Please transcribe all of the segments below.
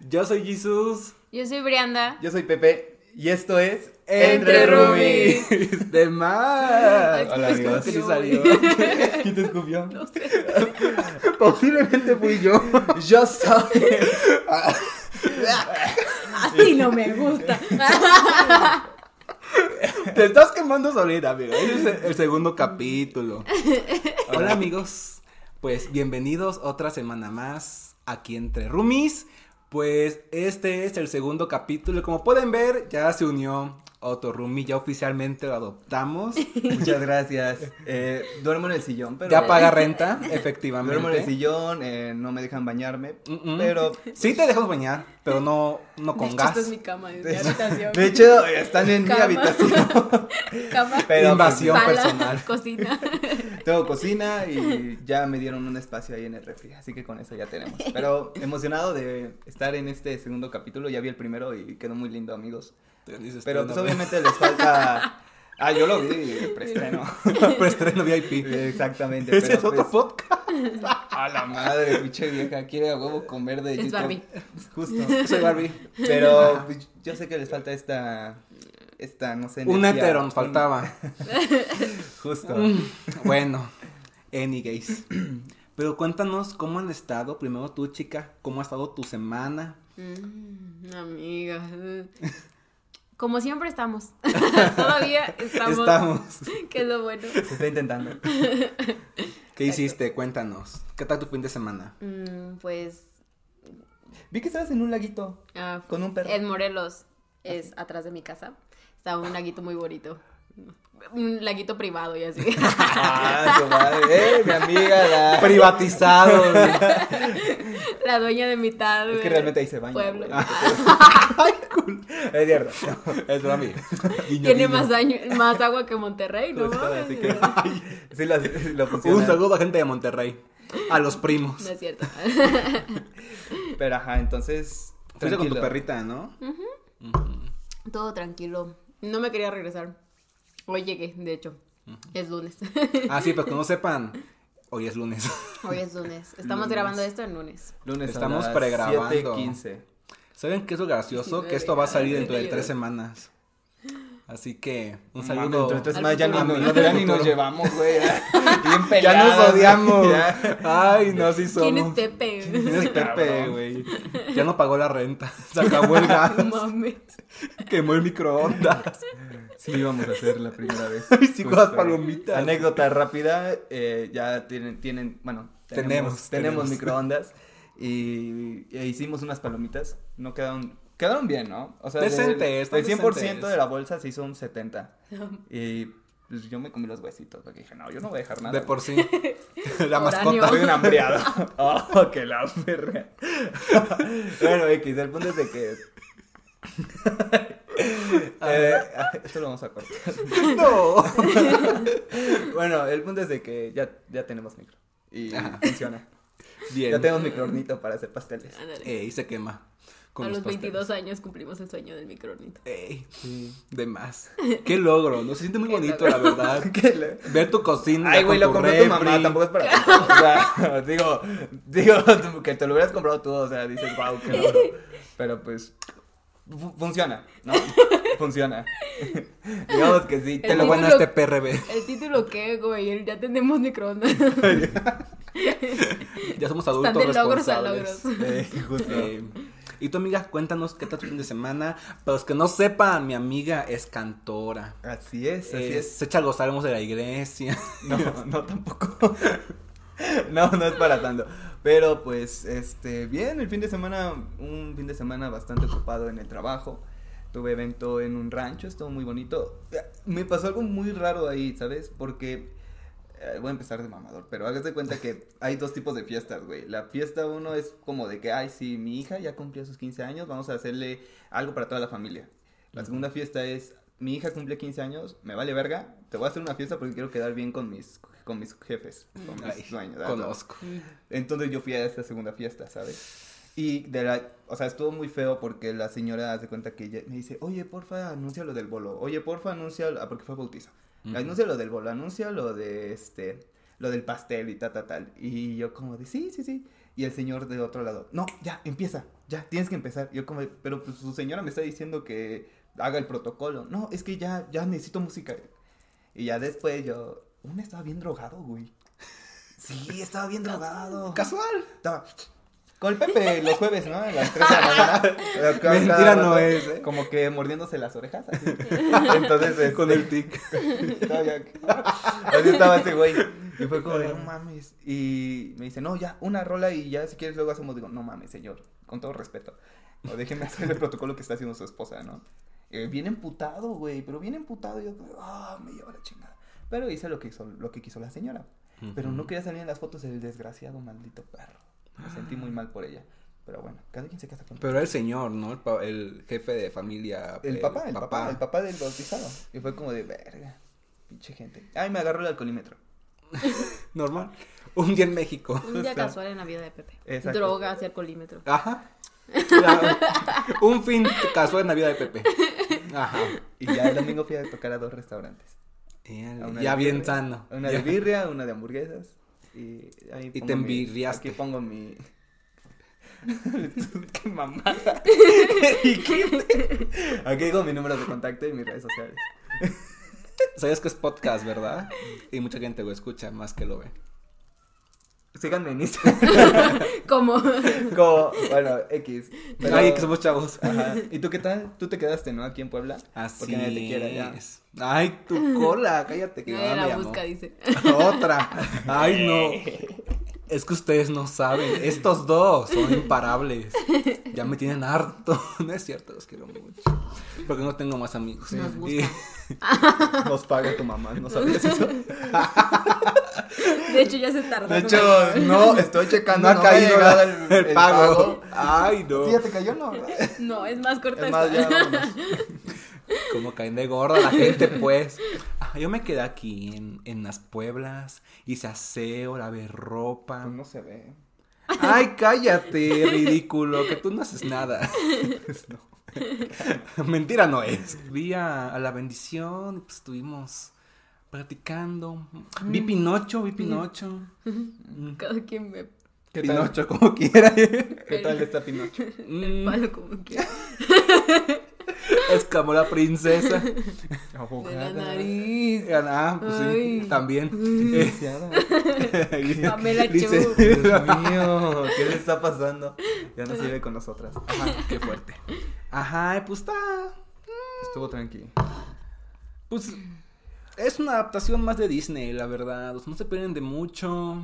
Yo soy Jesús. Yo soy Brianda. Yo soy Pepe y esto es Entre Roomies. De más. Ay, Hola, amigos. Sí salió. ¿Quién te escupió? No sé. Posiblemente fui yo. Yo soy. Así no me gusta. Te estás quemando solita, amiga. Ese es el, el segundo capítulo. Hola, amigos. Pues bienvenidos otra semana más aquí entre Roomies. Pues este es el segundo capítulo. Como pueden ver, ya se unió otro roomie. Ya oficialmente lo adoptamos. Muchas gracias. Eh, duermo en el sillón, pero. Ya paga renta, Duermo en el efectivamente. sillón, eh, no me dejan bañarme. Mm, mm. Pero. Sí te dejamos bañar, pero no, no De con hecho, gas. esta es mi cama, es mi habitación. De hecho, están en mi habitación. cama, Pero Invasión sala, personal. cocina. Tengo cocina y ya me dieron un espacio ahí en el refri, así que con eso ya tenemos. Pero emocionado de estar en este segundo capítulo, ya vi el primero y quedó muy lindo, amigos. Dices, Pero pues obviamente les falta... Ah, yo lo vi, el preestreno. Preestreno VIP. Exactamente. Ese pero es otro pues, podcast. A la madre, pinche vieja, quiere a huevo comer de Es YouTube. Barbie. Justo. Soy Barbie. Pero pues, yo sé que les falta esta... Esta, no sé... Un hetero nos faltaba. Justo. Bueno, any gays. Pero cuéntanos cómo han estado. Primero tú, chica, cómo ha estado tu semana. Mm, amiga. Como siempre estamos. Todavía estamos. Estamos. Que es lo bueno. Se está intentando. ¿Qué hiciste? Cuéntanos. ¿Qué tal tu fin de semana? Mm, pues. Vi que estabas en un laguito. ah, Con un perro. En Morelos, es atrás de mi casa. Estaba un laguito muy bonito. Un laguito privado y así. Ah, su madre. Eh, mi amiga, la... Privatizado. güey. La dueña de mitad. Es que realmente ahí se baña. Pueblo. güey. Es cierto. es para mí. Guiño, Tiene guiño. más, daño, más agua que Monterrey, ¿no? Mames? así que sí lo, lo funciona. Un saludo a gente de Monterrey. A los primos. No es cierto. Pero ajá, entonces. Fuiste con tu perrita, ¿no? Todo tranquilo. No me quería regresar. Hoy llegué, de hecho. Es lunes. Ah, sí, pero que no sepan. Hoy es lunes. Hoy es lunes. Estamos Lunes. grabando esto en lunes. Lunes Estamos a las pregrabando. 7:15. ¿Saben qué es lo gracioso? Sí, Que esto va a salir dentro de tres semanas. Así que un saludo. dentro de tres Al semanas ya ni, ya ni nos llevamos, güey. ya. Bien Ya peleados. nos odiamos. Ya. Ay, no, sí somos. ¿Quién es Pepe? ¿Quién es Pepe, güey? Ya no pagó la renta. Se acabó el gas. No mames. Quemó el microondas. Sí, íbamos a hacer la primera vez. Ay, sí, con las Justo. palomitas. Anécdota rápida. eh, ya tienen, tienen, bueno, tenemos, Tenemos, tenemos, tenemos. microondas. Y, e hicimos unas palomitas. No quedaron, quedaron bien, ¿no? O sea, Decentes, del, están del 100% decentes. de la bolsa se hizo un 70. Y pues yo me comí los huesitos. Porque dije, no, yo no voy a dejar nada. De por sí. La mascota. Soy un hambriado. oh, que la perra. bueno, X, el punto es de que. Eh, esto lo vamos a cortar. No. Bueno, el punto es de que ya, ya tenemos micro. Y Ajá. funciona. Bien. Ya tenemos micro hornito para hacer pasteles. Ey, se quema. Con a los pasteles. 22 años cumplimos el sueño del microornito. Ey, de más. Qué logro, ¿no? Se siente muy bonito, logro. la verdad. ¿Qué le- Ver tu cocina. Ay, güey, lo compró tu mamá, tampoco es para ti. O sea, digo, digo, que te lo hubieras comprado tú, o sea, dices, wow, qué logro. Pero pues, funciona, ¿no? Funciona. Digamos que sí, Te te lo título- este PRB. ¿El título qué, güey? Ya tenemos microondas. Ya somos adultos Están de logros a logros. Eh, justo. Eh, y tu amiga, cuéntanos qué tal tu fin de semana. Para los que no sepan, mi amiga es cantora. Así es, así Eh, es. Se echa a los salmos de la iglesia. No, no tampoco. No, no es para tanto. Pero pues, este, bien, el fin de semana, un fin de semana bastante ocupado en el trabajo. Tuve evento en un rancho, estuvo muy bonito. Me pasó algo muy raro ahí, ¿sabes? Porque, eh, voy a empezar de mamador, pero hágase cuenta que hay dos tipos de fiestas, güey. La fiesta uno es como de que, ay, sí, mi hija ya cumplió sus 15 años, vamos a hacerle algo para toda la familia. La segunda fiesta es, mi hija cumple 15 años, me vale verga, te voy a hacer una fiesta porque quiero quedar bien con mis, con mis jefes, con mis Ay, dueños. Conozco. Entonces yo fui a esta segunda fiesta, ¿sabes? Y de la, o sea, estuvo muy feo porque la señora hace cuenta que ella me dice, oye, porfa, anuncia lo del bolo, oye, porfa, anuncia, ah, porque fue bautizo, anuncia lo del bolo, anuncia lo de este, lo del pastel y tal, tal, tal. Y yo como de, sí, sí, sí. Y el señor de otro lado, no, ya, empieza. ya, tienes que empezar. Yo como, pero pues su señora me está diciendo que haga el protocolo. No, es que ya, ya necesito música. Y ya después yo, uno estaba bien drogado, güey. Sí, estaba bien drogado. Casual. Estaba con el Pepe los jueves, ¿no? A las 3 de la mañana. Mentira no rato, es, ¿eh? Como que mordiéndose las orejas. Así. Entonces, este, Con el tic. estaba ya- Así estaba ese güey. Y fue como de, no mames. Y me dice, no, ya, una rola y ya si quieres luego hacemos. Digo, no mames, señor, con todo respeto. O déjeme hacer el protocolo que está haciendo su esposa, ¿no? Eh, bien emputado, güey, pero bien emputado. Y yo, ah, me lleva la chingada. Pero hice lo que, hizo, lo que quiso la señora. Pero no quería salir en las fotos del desgraciado maldito perro. Me sentí muy mal por ella. Pero bueno, cada quien se casa con Pero era el señor, ¿no? El, pa- el jefe de familia. el papá, el papá, el papá del bautizado. Y fue como de verga, pinche gente. Ay, me agarró el alcoholímetro. Normal. Un día en México. Un día casual en la vida de Pepe. Exacto. Drogas y alcoholímetro. Ajá. Ya, un fin casual en la vida de Pepe. Ajá. Y ya el domingo fui a tocar a dos restaurantes. Ya, una bien birria, sano. Una Ya. de birria, una de hamburguesas. Y, ahí Y pongo te mi- envirriaste. Aquí pongo mi. Qué mamada. Aquí con mi número de contacto y mis redes sociales. Sabes que es podcast, ¿verdad? Y mucha gente lo escucha más que lo ve. Síganme en Instagram. ¿Cómo? Como, bueno, X. Pero- Ay, que somos chavos. Ajá. ¿Y tú qué tal? Tú te quedaste, ¿no? Aquí en Puebla. Así Porque nadie te quiere ya. es. Ay, tu cola, cállate que me la llamó. busca, dice. Otra. Ay, no. Es que ustedes no saben. Estos dos son imparables. Ya me tienen harto. No es cierto, los quiero mucho. Porque no tengo más amigos. Nos Y-. Nos paga tu mamá, ¿no sabías eso? De hecho, ya se tardó. De hecho, no, estoy checando. no ha caído la- el, pago. Ay, no. ¿Sí ya te cayó, no? No, es más corta Es más, ya. Como caen de gorda la gente, pues. Ah, yo me quedé aquí en, en las Pueblas. Hice aseo, lavé ropa. Pues no se ve. Ay, cállate, ridículo, que tú no haces nada. Mentira no es. Vi a, a la bendición, pues estuvimos platicando. Vi Pinocho, vi Pinocho. Cada quien me ¿Qué tal? Pinocho, como quiera. ¿Qué tal está Pinocho? el palo como quiera. Escamó la princesa. De la nariz. Ah, pues sí, Ay. también. Licenciada. Pamela Dice-. Dios mío, ¿qué le está pasando? Ya no sirve con nosotras. Ajá, qué fuerte. Ajá, pues está. Estuvo tranquilo. Pues es una adaptación más de Disney, la verdad. O sea, no se pierden de mucho.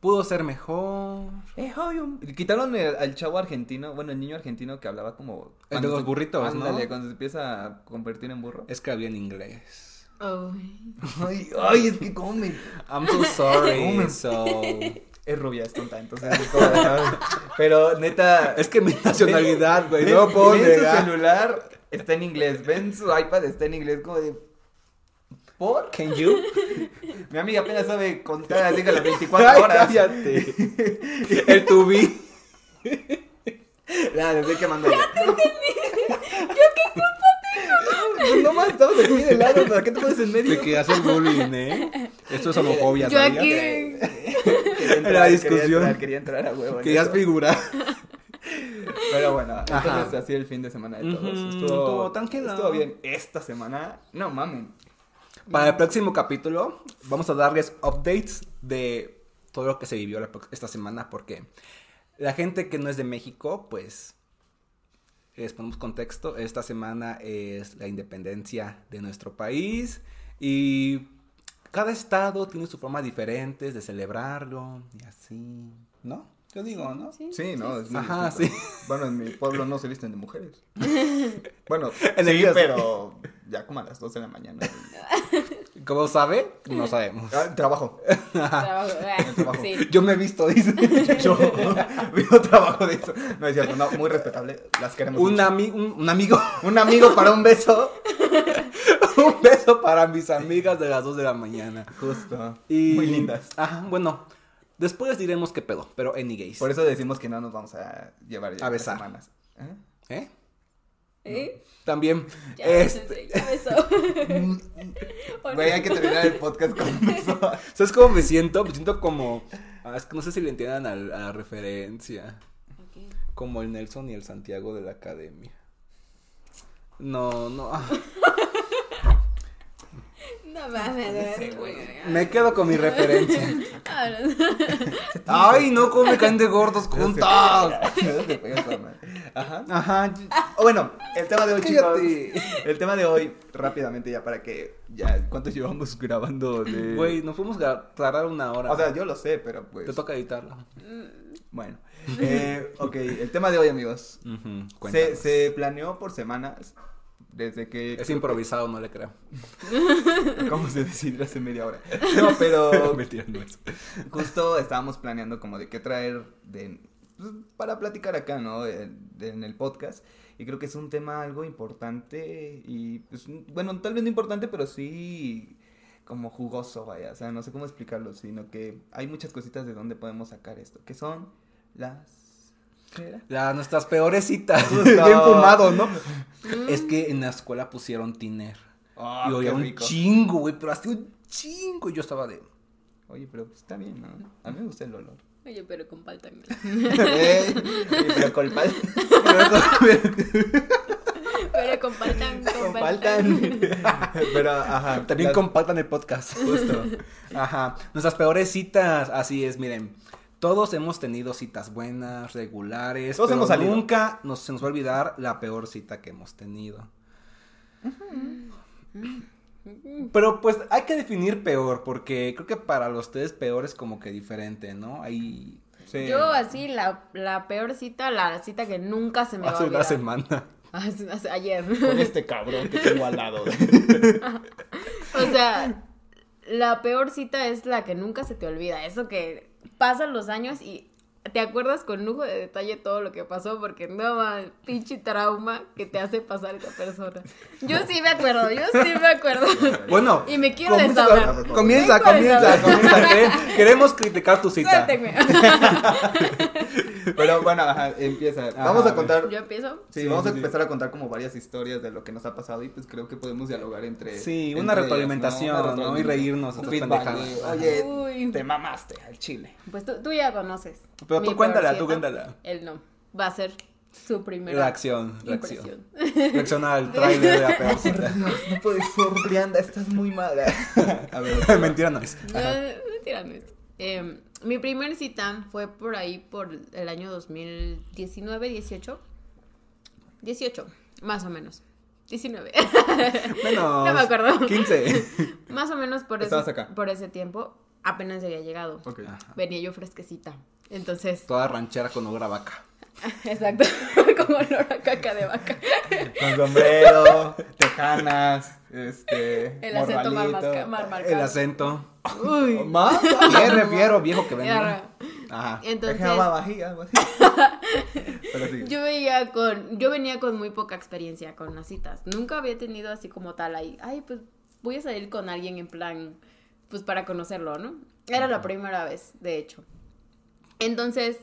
Pudo ser mejor. Quitaron el- al chavo argentino, bueno, el niño argentino que hablaba como... El de cuando los se- burritos, ¿no? cuando se empieza a convertir en burro. Es que había en inglés. Ay. Ay, ay, es que come. I'm so sorry. So... Es rubia, es tonta, entonces es como. Pero neta... Es que mi nacionalidad, güey. No puedo ven su negar. celular, está en inglés. Ven su iPad, está en inglés, como de... ¿Por? Can you? Mi amiga apenas sabe contar así que las 24 Ay, horas. cállate. El tubi. Ya, le estoy quemando. Ya te entendí. Yo qué culpa tengo. No más, estamos aquí de lado, ¿para qué te pones en medio? De que hacen bullying, ¿eh? Esto es homofobia, Yo ¿sabías? aquí. Quería entrar, La quería discusión. entrar, Quería entrar a huevo. en Querías eso. figurar. Pero bueno, entonces Ajá. así el fin de semana de todos. Ujú, estuvo, estuvo tranquilo. Estuvo bien. Esta semana, no mamen. Para el próximo capítulo vamos a darles updates de todo lo que se vivió esta semana porque la gente que no es de México, pues les ponemos contexto, esta semana es la independencia de nuestro país y cada estado tiene su forma diferente de celebrarlo y así, ¿no? Yo digo, ¿no? Sí. Sí, no, es Ajá, distinto. Bueno, en mi pueblo no se visten de mujeres. Bueno, En el sí, sí. pero ya como a las 2 de la mañana. ¿Cómo sabe? No sabemos. Ah, trabajo. Trabajo. ah, trabajo. Sí. Yo me he visto, dice. Yo vivo trabajo de eso. No es cierto, no, muy respetable. Las queremos. Un, mucho. ami- un, un amigo, un amigo para un beso. un beso para mis amigas de las 2 de la mañana. Justo. Y... Muy lindas. Ajá, bueno. Después diremos qué pedo, pero anyways. Por eso decimos que no nos vamos a llevar ya A besar. semanas. ¿Eh? ¿Eh? ¿Eh? También. Ya, este... ya besó. ¿O Güey, hay que terminar el podcast con un beso. ¿Sabes cómo me siento? Me siento como. ah, es que no sé si le entiendan a, la referencia. Como el Nelson y el Santiago de la academia. No, no. No mames, Me quedo con mi referencia. Ay, no, cómo me caen de gordos juntos. Ajá. Ajá. Bueno, el tema de hoy, chicos. El tema de hoy, rápidamente ya para que ya ¿cuánto llevamos grabando de Güey, nos fuimos a tardar una hora. O sea, yo lo sé, pero pues te toca editarlo. bueno. Eh, ok, el tema de hoy, amigos. Se, cuéntanos. se planeó por semanas desde que Es improvisado, no le creo. ¿Cómo se decidió hace media hora? No, pero Mentira, no es. justo estábamos planeando como de qué traer de, pues, para platicar acá, ¿no? En, en el podcast. Y creo que es un tema algo importante y, pues, bueno, tal vez no importante, pero sí como jugoso, vaya. O sea, no sé cómo explicarlo, sino que hay muchas cositas de donde podemos sacar esto, que son las... La, nuestras peores citas. Bien fumado, ¿no? es que en la escuela pusieron tiner. Ah, y oía un rico. chingo, güey, pero así un chingo. Y yo estaba de. Oye, pero pues, está bien, ¿no? A mí me gusta el olor. Oye, pero con oye, pero con pal- Pero con palta. con faltan. Pero, ajá. También las- compartan el podcast. Justo. Ajá. Nuestras peores citas. Así es, miren. Todos hemos tenido citas buenas, regulares. Todos pero hemos salido. Nunca nos, se nos va a olvidar la peor cita que hemos tenido. Pero pues hay que definir peor, porque creo que para los tres peor es como que diferente, ¿no? Hay Sí. Yo así, la, la peor cita, la cita que nunca se me va a hace una olvidar. semana. Hace- hace- ayer. Con este cabrón que tengo al lado. O sea, la peor cita es la que nunca se te olvida. Eso que pasan los años y te acuerdas con lujo de detalle todo lo que pasó porque no va pinche trauma que te hace pasar esa persona. Yo sí me acuerdo, yo sí me acuerdo. Bueno, Y me quiero comienza, desahogar. Comienza, comienza, comienza. Quere- Queremos criticar tu cita. Pero bueno, ajá, empieza. Ajá, vamos a contar. Yo empiezo. Sí, Sí, vamos a sí. empezar a contar como varias historias de lo que nos ha pasado y pues creo que podemos dialogar entre. Sí, entre una retroalimentación, ¿no? Y reírnos Un feedback de, Oye, Uy. te mamaste al chile. Pues tú, tú ya conoces. Pero tú cuéntala, tú cuéntala. Él no. Va a ser su primera Reacción, reacción. Reacciona al trailer de la peor cita. Dios, no puedes ser, Brianda, estás muy mala. A ver, Mentira no es. No, mentira, no es. Eh, mi primer cita fue por ahí por el año 2019, 18. 18, más o menos. 19. Menos. No me acuerdo. 15. más o menos por ese, acá. por ese tiempo apenas había llegado. ok. Venía yo fresquecita. Entonces, Toda ranchera con obra vaca. exacto, como olor a caca de vaca. Con sombrero, tejanas, este. El acento marmarcado. El acento. Uy. Más. Me refiero, viejo que venga. Arra. Ajá. Entonces, vajilla. Pero sí. Yo veía con, yo venía con muy poca experiencia con las citas. Nunca había tenido así como tal ahí, ay, pues voy a salir con alguien en plan, pues para conocerlo, ¿no? Era la primera vez, de hecho. Entonces,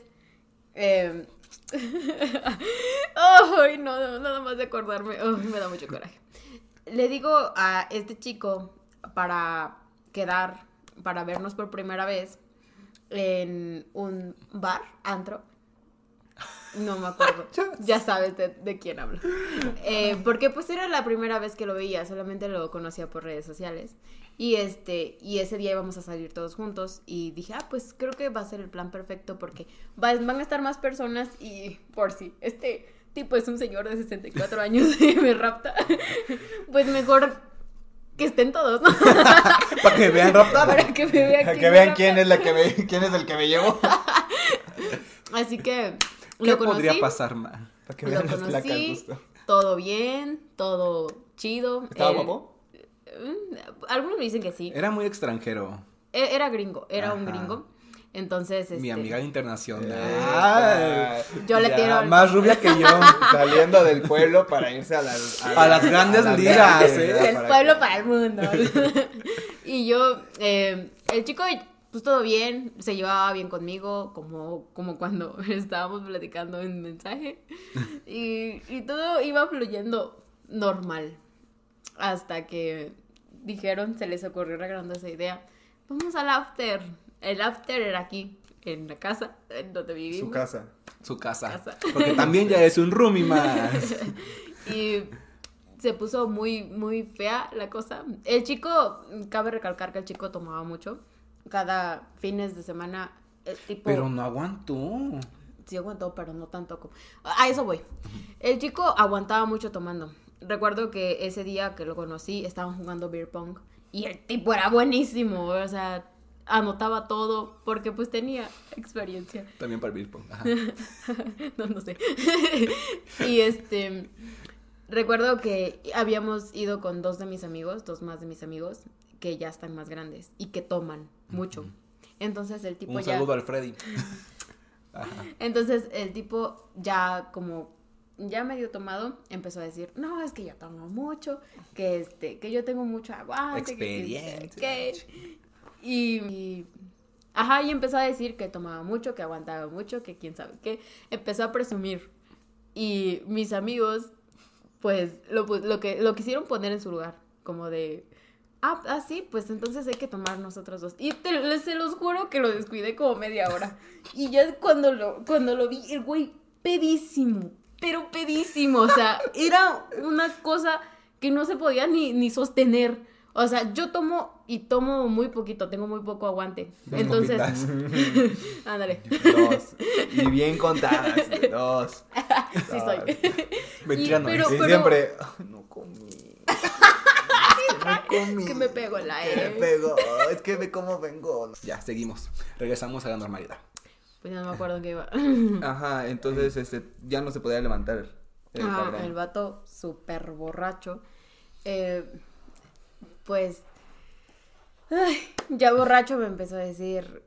eh... ay, no, no, nada más de acordarme, ay, me da mucho coraje. Le digo a este chico para quedar, para vernos por primera vez en un bar, antro. No me acuerdo. ya sabes de, de quién hablo. Eh, porque pues era la primera vez que lo veía, solamente lo conocía por redes sociales. Y este, y ese día íbamos a salir todos juntos. Y dije, ah, pues creo que va a ser el plan perfecto porque va- van a estar más personas y por si este tipo es un señor de 64 años y me rapta, pues mejor que estén todos, ¿no? Para que vean raptar. Para que me vean Para quién que me vean quién es la que me, quién es el que me llevó. Así que ¿Qué lo conocí. podría pasar mal? Para que Lo vean las placas conocí, justo. todo bien, todo chido. ¿Estaba guapo? Mm, Algunos me dicen que sí. Era muy extranjero. E- Era gringo, era un gringo. Entonces, Mi este, amiga internacional. Yo le Ya, tiro el- Más rubia que yo. Saliendo del pueblo para irse a las, A las grandes ligas, ¿eh? ¿verdad? del Para pueblo que- para el mundo. y yo, eh, el chico, pues todo bien, se llevaba bien conmigo, como, como cuando estábamos platicando en mensaje. Y, y todo iba fluyendo normal. Hasta que dijeron, se les ocurrió la grandiosa idea, vamos al after. El after era aquí, en la casa en donde vivimos. Su casa. Su casa. Casa. Porque también ya es un roomie más. Y se puso muy, muy fea la cosa. El chico, cabe recalcar que el chico tomaba mucho. Cada fines de semana, el tipo... Pero no aguantó. Sí aguantó, pero no tanto como... A eso voy. El chico aguantaba mucho tomando. Recuerdo que ese día que lo conocí, estaban jugando beer pong. Y el tipo era buenísimo. O sea, anotaba todo porque pues tenía experiencia. También para el beer pong. Ajá. no, no sé. y este, recuerdo que habíamos ido con dos de mis amigos, dos más de mis amigos, que ya están más grandes y que toman mucho. Entonces el tipo Un ya... saludo al Freddy. Ajá. Entonces el tipo ya como ya medio tomado empezó a decir, no, es que yo tomo mucho, que este, que yo tengo mucho aguante, que qué". Y, y- ajá, y empezó a decir que tomaba mucho, que aguantaba mucho, que quién sabe qué. Empezó a presumir. Y mis amigos, pues, lo, pu- lo que lo quisieron poner en su lugar, como de, ah, ah, sí, pues entonces hay que tomar nosotros dos. Y te, se los juro que lo descuidé como media hora. Y ya cuando lo, cuando lo vi, el güey pedísimo, pero pedísimo. O sea, era una cosa que no se podía ni, ni sostener. O sea, yo tomo y tomo muy poquito, tengo muy poco aguante. Entonces, ándale. Dos. Y bien contadas. Dos. Sí soy. Mentira no pero-. Y siempre. "Ay, No comí. Es que me pego el Me aire. pegó. Es que ve cómo vengo. Ya, seguimos. Regresamos a la normalidad. Pues ya no me acuerdo qué iba. Ajá, entonces este ya no se podía levantar. El Ah, el vato súper borracho. Eh, pues, ay, ya borracho me empezó a decir,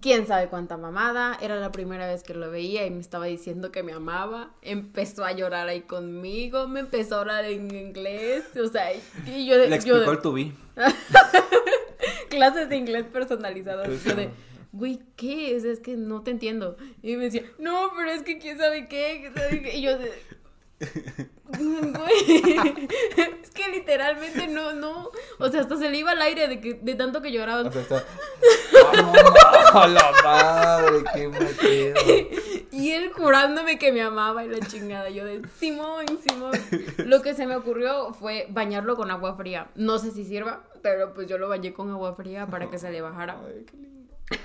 quién sabe cuánta mamada. Era la primera vez que lo veía y me estaba diciendo que me amaba. Empezó a llorar ahí conmigo, me empezó a hablar en inglés. O sea, y yo, Le yo- explicó el tubi. clases de inglés personalizadas. Pues, Yo de. Güey, ¿qué es? Es que no te entiendo. Y me decía, no, pero es que quién sabe qué. quién sabe qué". Y yo güey, es que literalmente no, no. O sea, hasta se le iba al aire de, que, de tanto que lloraba. O sea, está. ¡A la madre! ¡Qué! Y él jurándome que me amaba y la chingada. Yo de, Simón, Simón. Lo que se me ocurrió fue bañarlo con agua fría. No sé si sirva, pero pues yo lo bañé con agua fría para que se le bajara. Ay, qué lindo.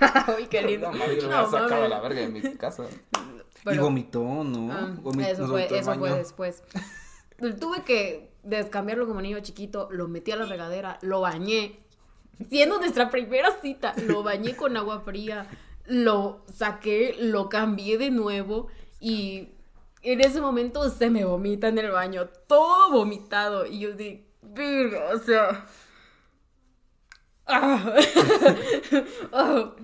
Ay, qué lindo. No, lo No, sacado a la verga de mi casa. Y Pero- vomitó, ¿no? Ah, eso fue, eso fue después. Tuve que descambiarlo como niño chiquito, lo metí a la regadera, lo bañé. Siendo nuestra primera cita, lo bañé con agua fría, lo saqué, lo cambié de nuevo y en ese momento se me vomita en el baño, todo vomitado. Y yo dije, o sea. Ah. Oh.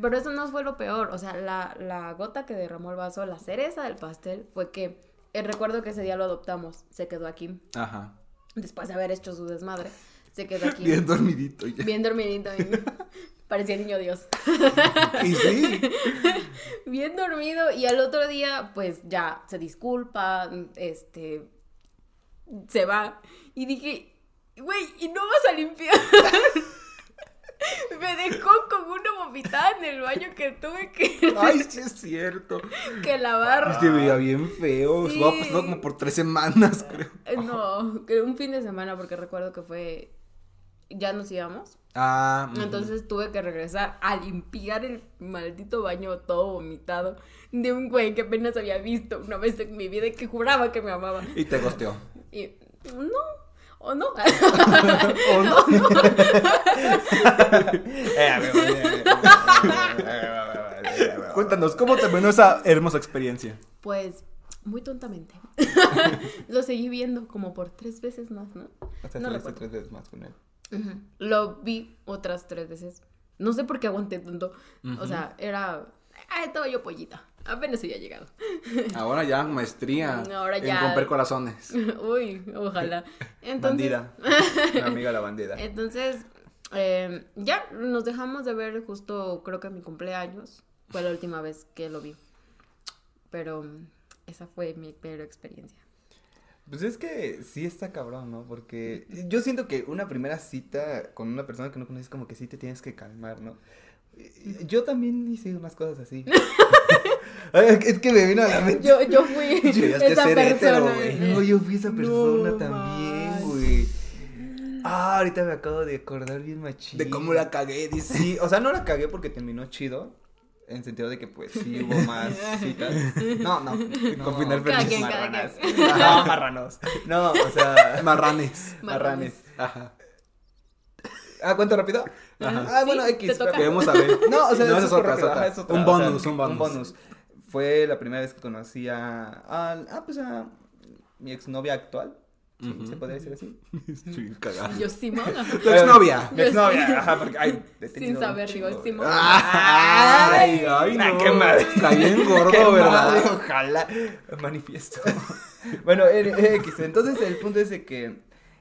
Pero eso no fue lo peor. O sea, la, la gota que derramó el vaso, la cereza del pastel, fue que el recuerdo que ese día lo adoptamos. Se quedó aquí. Ajá. Después de haber hecho su desmadre, se quedó aquí. Bien dormidito. ya. Bien dormidito. bien- Parecía niño Dios. Y sí. Bien dormido. Y al otro día, pues ya se disculpa. Este. Se va. Y dije, güey, ¿y no vas a limpiar? Me dejó con una vomitada en el baño que tuve que, Ay, sí es cierto. que lavar. Se veía bien feo. Sí. Estuvo apostado como por tres semanas, creo. Eh, No, que un fin de semana porque recuerdo que fue... Ya nos íbamos. Ah. Entonces tuve que regresar a limpiar el maldito baño todo vomitado de un güey que apenas había visto una vez en mi vida y que juraba que me amaba. Y te gosteó. Y no, o no. ¿O no? Cuéntanos, ¿cómo terminó esa hermosa experiencia? Pues muy tontamente. Lo seguí viendo como por tres veces más, ¿no? Hasta No saliste recuerdo. tres veces más con él. Lo vi otras tres veces. No sé por qué aguanté tanto. O sea, era... Ah, estaba yo pollita. Apenas había llegado. Ahora ya maestría Ahora en ya. romper corazones. Uy, ojalá. Entonces, Bandida. Mi amiga la bandida. Entonces, eh, ya nos dejamos de ver justo, creo que a mi cumpleaños. Fue la última vez que lo vi. Pero esa fue mi peor experiencia. Pues es que sí está cabrón, ¿no? Porque yo siento que una primera cita con una persona que no conoces como que sí te tienes que calmar, ¿no? Yo también hice unas cosas así. Es que me vino a la mente. Yo, yo fui que esa ser persona. güey. No, yo fui esa persona No también, güey. Ah, ahorita me acabo de acordar bien machín. De cómo la cagué, dice. Sí, o sea, no la cagué porque terminó chido. En sentido de que, pues, sí hubo más citas. No, no. no Con final feliz. marranas. No, marranos. No, o sea, Marranes. marranes. Ajá. Ah, ¿cuánto rápido? Ajá. Ah, bueno, Sí, X. Queremos saber. No, o sea, No, eso es otra, otra. es otra, Un o sea, bonus, un bonus. Un bonus. Fue la primera vez que conocí a, a- ah, pues a mi exnovia actual. Sí, Ujú. ¿Se podría decir así? Cagado. Yo Simona. Tu exnovia. Mi exnovia, ajá, porque ay, Sin saber, digo, Simona. Ay, ay, no. qué madre. Caí en gordo, Qué ¿verdad? madre, ojalá. Manifiesto. bueno, eh, eh, X. Entonces, el punto es de que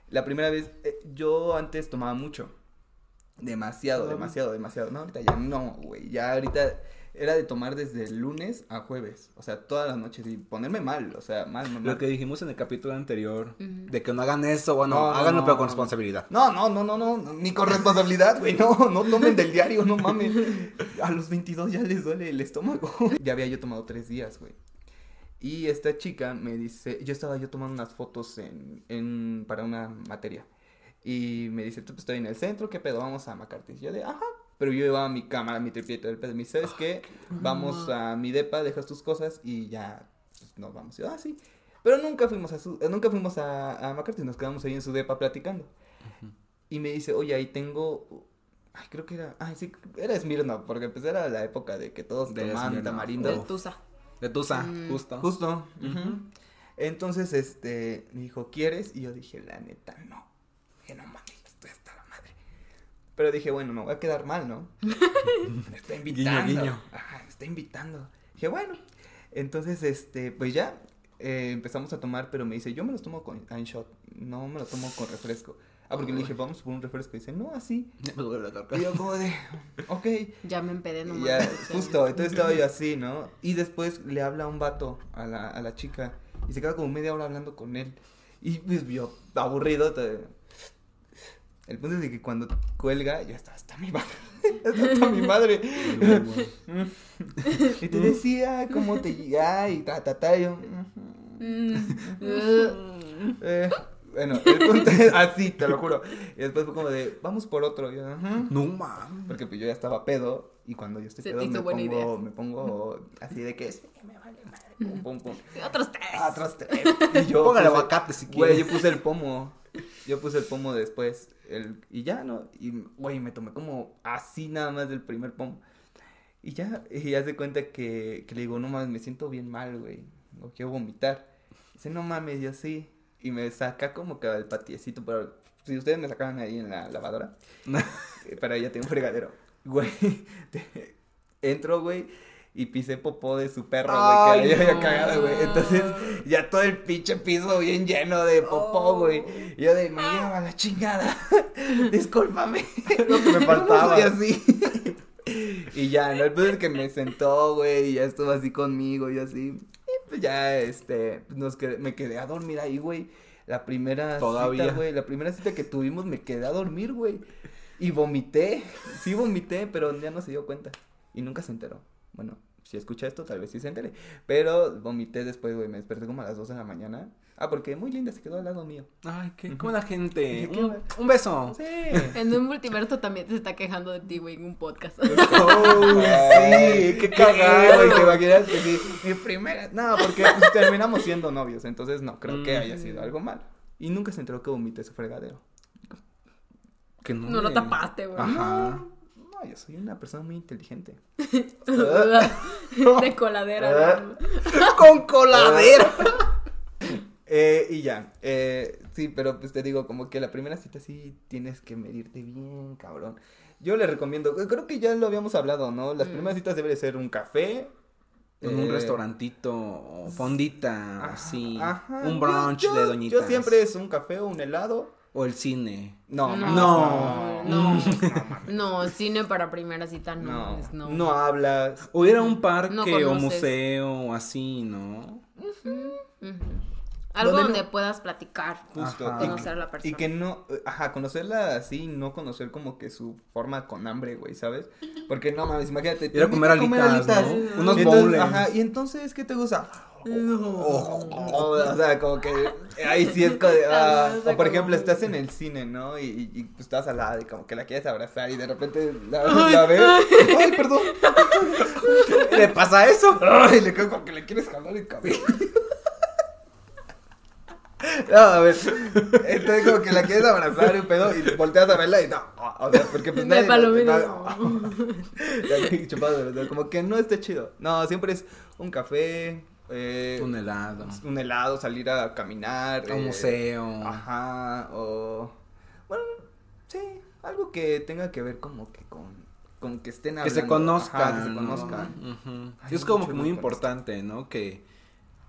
la primera vez, eh, yo antes tomaba mucho. Demasiado, demasiado, demasiado. No, ahorita ya no, güey. Ya ahorita era de tomar desde el lunes a jueves. O sea, todas las noches y ponerme mal. O sea, mal, mal. Lo que dijimos en el capítulo anterior, Ujú. de que no hagan eso, bueno, No, háganlo no, pero con responsabilidad. No, no, no, no, no, ni con responsabilidad, güey, no, no tomen del diario, no mames. A los 22 ya les duele el estómago. Ya había yo tomado tres días, güey. Y esta chica me dice, yo estaba yo tomando unas fotos en, en, para una materia. Y me dice, tú pues, estoy en el centro, ¿qué pedo? Vamos a McCarthy. Y yo de, ajá. Pero yo llevaba mi cámara, mi tripiete del pedo. Me dice, ¿sabes qué? Vamos a mi depa, dejas tus cosas y ya pues, nos vamos. Y yo, ah, sí. Pero nunca fuimos a su, eh, nunca fuimos a, a McCarthy, nos quedamos ahí en su depa platicando. Y me dice, oye, ahí tengo. Ay, creo que era. Ay, sí, era Smirnoff, porque pues era la época de que todos De tomaban Smirnoff. tamarindo. De Tusa. De Tusa, Mm. justo. Justo. Entonces, este, me dijo, ¿quieres? Y yo dije, la neta, no. Dije, no mames, estoy hasta la madre. Pero dije, bueno, me voy a quedar mal, ¿no? me está invitando. Guiño, guiño. Ajá, me está invitando. Dije, bueno. Entonces, este, pues ya eh, empezamos a tomar, pero me dice, yo me los tomo con un shot, no me lo tomo con refresco. Ah, porque le dije, vamos por un refresco. Y dice, no, así. Ya me duele la Y yo como de, ok. Ya me empedé nomás. ya, justo, entonces estaba yo así, ¿no? Y después le habla un vato a la, a la chica y se queda como media hora hablando con él. Y pues yo, aburrido, te- el punto es de que cuando cuelga, ya está hasta mi madre. Está hasta mi madre. Y te decía cómo te llega y ta, ta, ta. y yo, Mm, eh, bueno, el punto es así, te lo juro. Y después fue como de, vamos por otro. Y yo. No mames. Porque pues yo ya estaba pedo y cuando yo estoy Se pedo me pongo, idea. me pongo así de que sí, me vale madre, pum, pum, pum. Otros tres. Atrás tres. Y yo Póngale aguacate si Güey, quiere. yo puse el pomo. Yo puse el pomo después. El, y ya, ¿no? Y, güey, me tomé como así nada más del primer pomo. Y ya, y ya se cuenta que, que le digo, no mames, me siento bien mal, güey. No quiero vomitar. Dice, no mames, yo sí. Y me saca como que el patiecito, pero si ustedes me sacaban ahí en la lavadora, eh, para ella tengo un fregadero. Güey, te- entro, güey, y pisé popó de su perro, güey, que había no. cagado, güey. Entonces, ya todo el pinche piso bien lleno de popó, güey. Y yo de, me lleva la chingada. Discúlpame. Lo que me faltaba. No soy así. y ya, ¿no? El punto es que me sentó, güey, y ya estuvo así conmigo y así. Y pues ya, este, nos me quedé a dormir ahí, güey. La primera Todavía. cita, güey, la primera cita que tuvimos me quedé a dormir, güey. Y vomité, sí vomité, pero ya no se dio cuenta. Y nunca se enteró. Bueno, si escucha esto, tal vez sí se entere. Pero vomité después, güey, me desperté como a las 2 de la mañana. Ah, porque muy linda, se quedó al lado mío. Ay, qué buena gente. Un, un beso. Sí. En un multiverso también se está quejando de ti, güey, en un podcast. Oh, Ay, sí, qué cagado, güey, ¿te imaginas que sí? Mi primera, no, porque pues, terminamos siendo novios, entonces no creo que haya Mm. sido algo mal. Y nunca se enteró que vomité su fregadero. Que no, No lo me- tapaste, güey. Ajá. No, yo soy una persona muy inteligente. De coladera. güey. Con coladera. Eh, y ya, eh, sí, pero pues te digo, como que la primera cita sí tienes que medirte bien, cabrón. Yo le recomiendo, creo que ya lo habíamos hablado, ¿no? Las Mm. primeras citas debe de ser un café. En un eh, restaurantito, fondita, ajá, así. ajá. Un brunch yo- de doñitas. Yo siempre es un café o un helado. O el cine. No, No, no, no. no. No, cine para primera cita no. No, es no. no hablas. O ir a un parque No o museo o así, ¿no? Algo Donde donde, no- puedas platicar, Justo. Ajá. y que- conocer a la persona. Y que no, ajá, conocerla así, no conocer como que su forma con hambre, güey, ¿sabes? Porque no mames, imagínate. te Ir a comer alitas, ¿no? Y Unos entonces, bowls. Ajá, y entonces, ¿qué te gusta? O, o sea, como que ahí sí es como ah, No, no o por ejemplo, estás en el cine, ¿no? Y, y, y, pues, estás al lado y como que la quieres abrazar y de repente la, la ves. Ay, perdón. ¿Le pasa eso? Ay, le como que le quieres jalar el cabello. No, a ver, entonces como que la quieres abrazar y un pedo y volteas a verla y no, o sea, porque pues nadie- ¿verdad? como que no está chido. No, siempre es un café, eh, Un helado. un helado, salir a caminar. A un eh, museo. Ajá, o bueno, sí, algo que tenga que ver como que con, con que estén Que hablando. se conozcan. Ajá, que se ¿no? conozcan. Ay, es como mucho muy no importante, ¿no? Que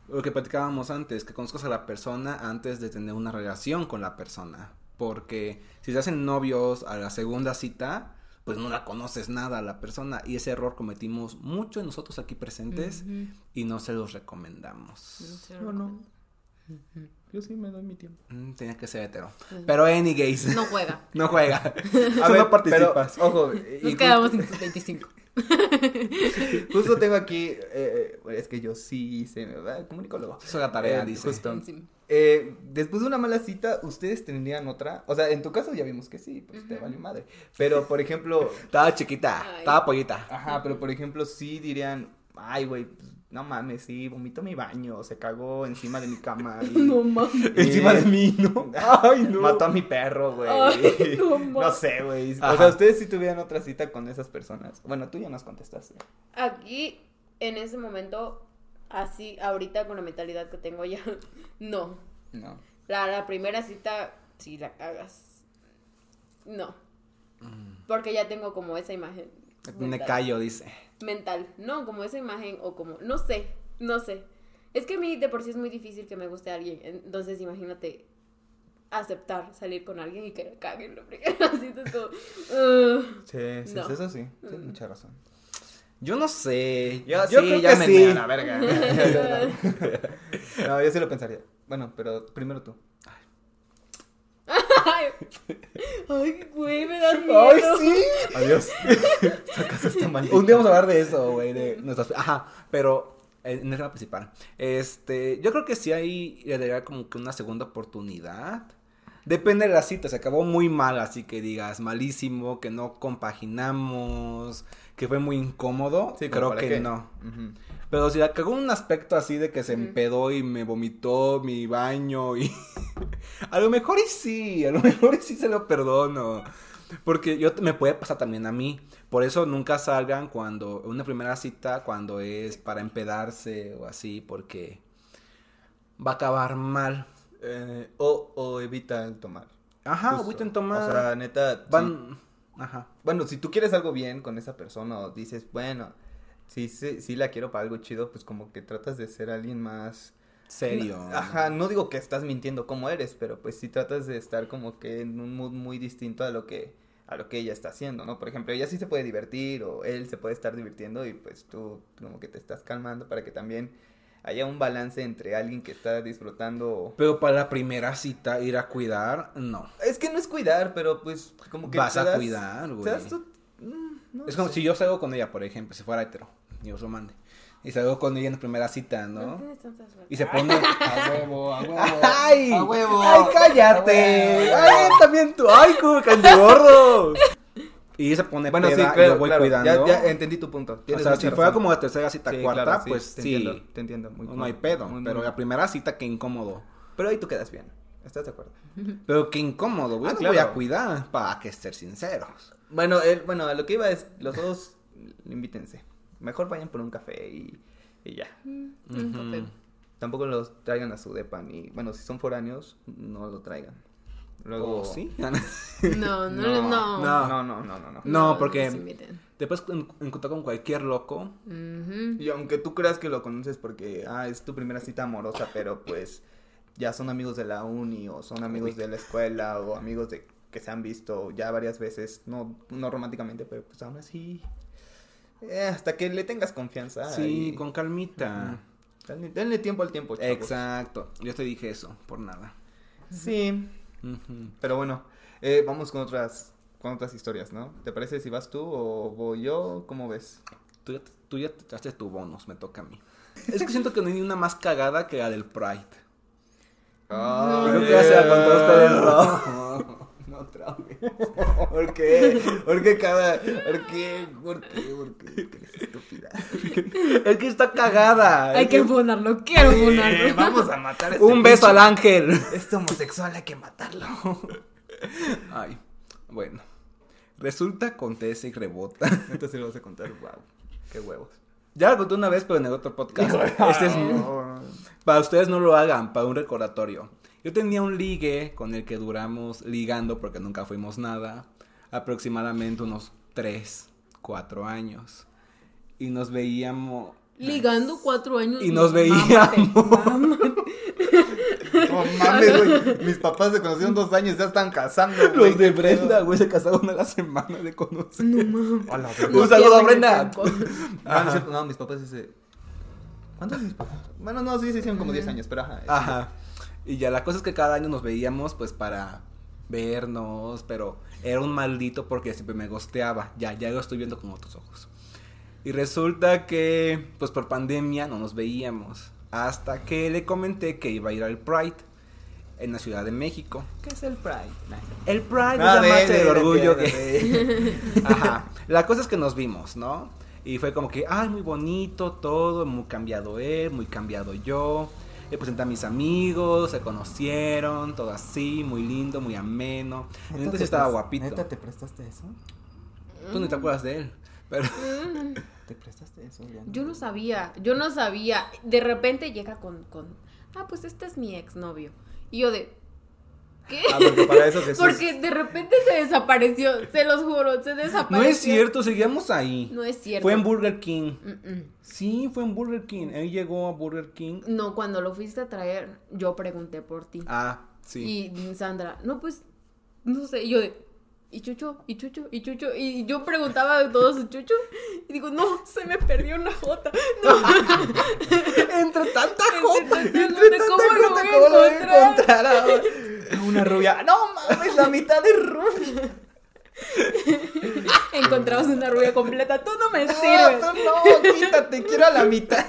lo que platicábamos antes, que conozcas a la persona antes de tener una relación con la persona. Porque si se hacen novios a la segunda cita, pues no la conoces nada a la persona. Y ese error cometimos mucho de nosotros aquí presentes y no se los recomendamos. No no. Yo sí me doy mi tiempo. Mm, tenía que ser hetero. Pero any gays. No juega. No juega. A ver, no participas. pero, ojo, Nos y quedamos en tus 25. justo, justo tengo aquí, eh, es que yo sí hice, ¿verdad? Comunicólogo. Eso es la tarea, Eh, dice. justo. Sí. Eh, después de una mala cita, ¿ustedes tendrían otra? O sea, en tu caso ya vimos que sí, pues te Ujú. valió madre. Pero, por ejemplo, Estaba chiquita, Ay. estaba pollita. ajá, pero por ejemplo, sí dirían, ay, güey, pues, no mames, sí, vomito mi baño, se cagó encima de mi cama. Y, No mames. y- Encima de mí, ¿no? Ay, no. Mató a mi perro, güey. Ay, no no, sé, güey. O sea, ustedes sí tuvieran otra cita con esas personas. Bueno, tú ya nos contestaste. Aquí, en ese momento, así, ahorita con la mentalidad que tengo ya, no. No. La, la primera cita, si la cagas, no. Porque ya tengo como esa imagen. Me callo, dice. Mental, no, como esa imagen o como, no sé, no sé. Es que a mí de por sí es muy difícil que me guste alguien, entonces imagínate aceptar salir con alguien y que caguen lo primero, así es como. Sí, sí, No. eso sí. Tienes Mm. mucha razón. Yo no sé. Yo, sí, creo ya que me sí. a la verga. no, yo sí lo pensaría. Bueno, pero primero tú. Ay, ay, güey, me da miedo. Adiós. Esta casa está maldita. Un día vamos a hablar de eso, güey, de nuestras... Ajá, pero eh, en el tema principal. Este, yo creo que sí hay, le daría como que una segunda oportunidad. Depende de la cita, se acabó muy mal, así que digas, malísimo, que no compaginamos, que fue muy incómodo, Sí, creo que qué. no. Pero si la cagó un aspecto así de que se empedó y me vomitó mi baño y... a lo mejor y sí, a lo mejor y sí se lo perdono. Porque yo me puede pasar también a mí. Por eso nunca salgan cuando una primera cita cuando es para empedarse o así porque va a acabar mal. Eh, o, o evita el tomar. Ajá, Justo. agüiten tomar. O sea, neta. sí. van ajá. Bueno, si tú quieres algo bien con esa persona o dices, bueno, sí, sí, sí la quiero para algo chido, pues como que tratas de ser alguien más... Serio. Ajá, no digo que estás mintiendo como eres, pero pues sí tratas de estar como que en un mood muy distinto a lo que a lo que ella está haciendo, ¿no? Por ejemplo, ella sí se puede divertir o él se puede estar divirtiendo y pues tú como que te estás calmando para que también haya un balance entre alguien que está disfrutando. Pero para la primera cita ir a cuidar, no. Es que no es cuidar, pero pues como que Vas te a das- cuidar, güey. tu- mm, no Es como sé. si yo salgo con ella, por ejemplo, si fuera hetero, Dios lo mande. Y salgo con ella en la primera cita, No. Y se pone. A huevo, a huevo. ¡Ay! A huevo. ¡Ay, cállate! Huevo. ¡Ay, también tú! ¡Ay, como gordo! Y se pone Bueno, sí, peda y yo voy claro, cuidando. Ya, ya entendí tu punto. o sea, si razón. fuera como la tercera cita, Sí, cuarta, claro, sí, pues te sí. Entiendo, te entiendo. Muy, no hay muy- pedo. muy, pero muy- la primera cita, qué incómodo. Pero ahí tú quedas bien. ¿Estás de acuerdo? Pero qué incómodo, güey. Ah, claro. voy a cuidar, para que ser sinceros. Bueno, el, bueno, a lo que iba es, los dos, invítense. Mejor vayan por un café y, y ya. Mm, un Ujú. café. Tampoco los traigan a su depa ni, bueno, si son foráneos, no lo traigan. Luego, ¿O sí? No, no, no. No, No. no, no, no, no. no. No, porque-. Te puedes en- encontrar con cualquier loco. Y aunque tú creas que lo conoces porque, ah, es tu primera cita amorosa, pero pues ya son amigos de la uni o son amigos de la escuela o amigos de que se han visto ya varias veces, no, no románticamente, pero pues aún así, eh, hasta que le tengas confianza. Sí, y- con calmita. Denle, denle tiempo al tiempo, chavos. Exacto. Yo te dije eso, por nada. Sí, Pero bueno, eh, vamos con otras, con otras historias, ¿no? ¿Te parece si vas tú o voy yo? ¿Cómo ves? Tú ya, tú ya te echaste tu bonus, me toca a mí. Es que siento que no hay ni una más cagada que la del Pride. Ah, Creo que ya se la contó ustedes, ¿no? No, otra vez. ¿Por qué? ¿Por qué cada.? ¿Por qué? ¿Por qué? ¿Por qué? ¿Por qué eres estúpida? Es que está cagada. Hay que funarlo, quiero Eh, funarlo. vamos a matar a este Un beso pinche- al ángel. Este homosexual hay que matarlo. Ay, bueno. Resulta, acontece y rebota. Entonces lo vas a contar. Wow. Qué huevos. Ya lo conté una vez, pero en el otro podcast. Este es Para ustedes no lo hagan, para un recordatorio. Yo tenía un ligue con el que duramos ligando porque nunca fuimos nada. Aproximadamente unos 3, 4 años. Y nos veíamos. Ligando cuatro años. Y nos veíamos. mámate. No mames, güey. Mis papás se conocieron dos años, ya están casando, güey. Los de ¿Qué Brenda, güey, se casaron a la semana de conocer. No mames. Un saludo a Brenda. Ah, no, es cierto, no, mis papás dice. ¿Cuántos mis papás? Bueno, no, sí, se hicieron como 10 años, pero ajá. Ajá. Y ya la cosa es que cada año nos veíamos pues para vernos, pero era un maldito porque siempre me gosteaba. Ya, ya lo estoy viendo con otros ojos. Y resulta que pues por pandemia no nos veíamos. Hasta que le comenté que iba a ir al Pride en la Ciudad de México. ¿Qué es el Pride? El Pride Ah, es la marcha de- del de- orgullo de- que... Ajá. La cosa es que nos vimos, ¿no? Y fue como que, ay, muy bonito todo, muy cambiado él, muy cambiado yo. Le presenté a mis amigos, se conocieron, todo así, muy lindo, muy ameno. Entonces estaba guapito. ¿Neta te prestaste eso? Tú ni te acuerdas de él. Pero ¿Te prestaste eso, Diana? Yo no sabía, yo no sabía. De repente llega con, con ah, pues este es mi exnovio. Y yo de, ¿qué? Ah, porque para eso Jesús. Porque de repente se desapareció, se los juro, se desapareció. no es cierto, seguíamos ahí. No es cierto. Fue en Burger King. Sí, fue en Burger King. Él llegó a Burger King. No, cuando lo fuiste a traer, yo pregunté por ti. Ah, sí. Y Sandra, no, pues, no sé, y yo de, ¿y Chucho? ¿Y Chucho? ¿Y Chucho? Y yo preguntaba de todos, ¿Chucho? Y digo, no, se me perdió una jota. No, Entre tanta Entre jota. tanta jota, ¿cómo lo voy a ¿Cómo lo voy a encontrar? encontrar ahora? Una rubia. No mames, la mitad de rubia. encontramos una rubia completa, tú no me No, sirves. tú no, quítate, quiero a la mitad.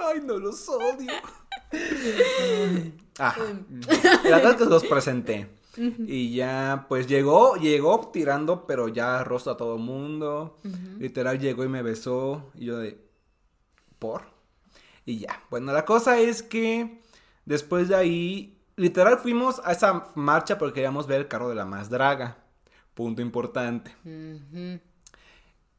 Ay, no los odio. Ajá. La verdad es que los presenté. Y ya, pues llegó, llegó tirando, pero ya rostro a todo mundo. Literal llegó y me besó. Y yo de. ¿Por? Y ya. Bueno, la cosa es que después de ahí, literal fuimos a esa marcha porque queríamos ver el carro de la más draga. Punto importante.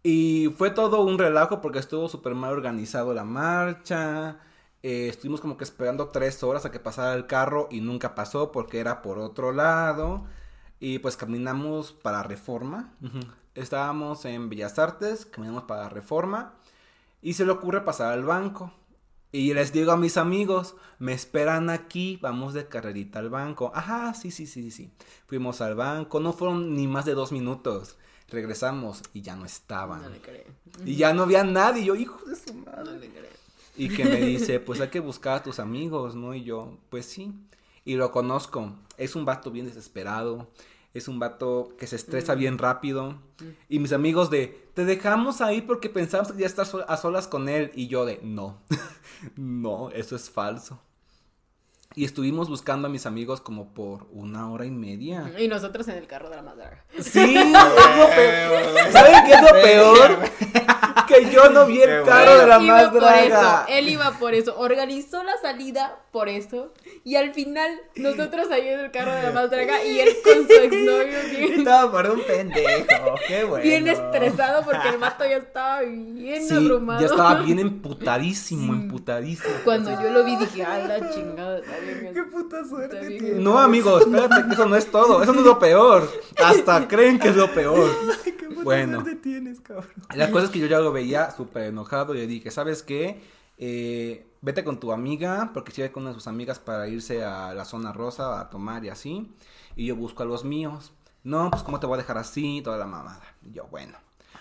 Y fue todo un relajo porque estuvo súper mal organizado la marcha. Eh, estuvimos como que esperando tres horas a que pasara el carro y nunca pasó porque era por otro lado. Y pues caminamos para Reforma. Estábamos en Bellas Artes, caminamos para Reforma. Y se le ocurre pasar al banco. Y les digo a mis amigos, me esperan aquí, vamos de carrerita al banco. Ajá, sí, sí, sí, sí. Fuimos al banco, no fueron ni más de dos minutos. Regresamos y ya no estaban. No le creo. Y ya no había nadie. Yo, hijo de su No madre. le creo. Y que me dice, pues hay que buscar a tus amigos, ¿no? Y yo, pues sí. Y lo conozco. Es un vato bien desesperado. Es un vato que se estresa bien rápido. Y mis amigos de, te dejamos ahí porque pensamos que ya estás a solas con él. Y yo de, no. no, eso es falso. Y estuvimos buscando a mis amigos como por una hora y media. Y nosotros en el carro de la larga. Sí, es lo peor. ¿Saben qué es lo peor? Que yo no vi el carro de la más por draga. eso, él iba por eso, organizó la salida por eso, y al final nosotros ahí en el carro de la más draga y él con su exnovio bien, Estaba por un pendejo. Qué bueno. bien estresado porque el vato ya estaba bien Sí, abrumado. ya estaba bien emputadísimo, Sí. emputadísimo. Cuando yo lo vi dije, a la chingada, bien. Qué puta suerte tienes. No, amigos, espérate, que eso no es todo. Eso no es lo peor. Hasta creen que es lo peor. Qué puta Bueno. suerte tienes, cabrón. La cosa es que yo ya lo veía súper enojado y le dije, ¿sabes qué? Eh, vete con tu amiga, porque si con una de sus amigas para irse a la zona rosa a tomar y así. Y yo busco a los míos. No, pues cómo te voy a dejar así, toda la mamada. Yo, bueno.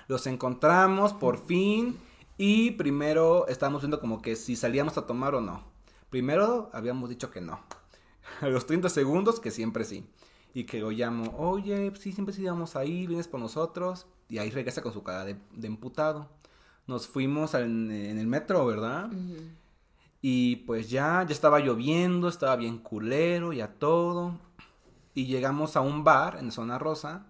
Los encontramos por fin. Y primero estábamos viendo como que si salíamos a tomar o no. Primero habíamos dicho que no. A los 30 segundos que siempre sí. Y que lo llamo, oye, sí, siempre sí vamos ahí, vienes por nosotros. Y ahí regresa con su cara de, de emputado. Nos fuimos al- en el metro, ¿verdad? Y pues ya, ya estaba lloviendo, estaba bien culero, ya todo. Y llegamos a un bar en Zona Rosa.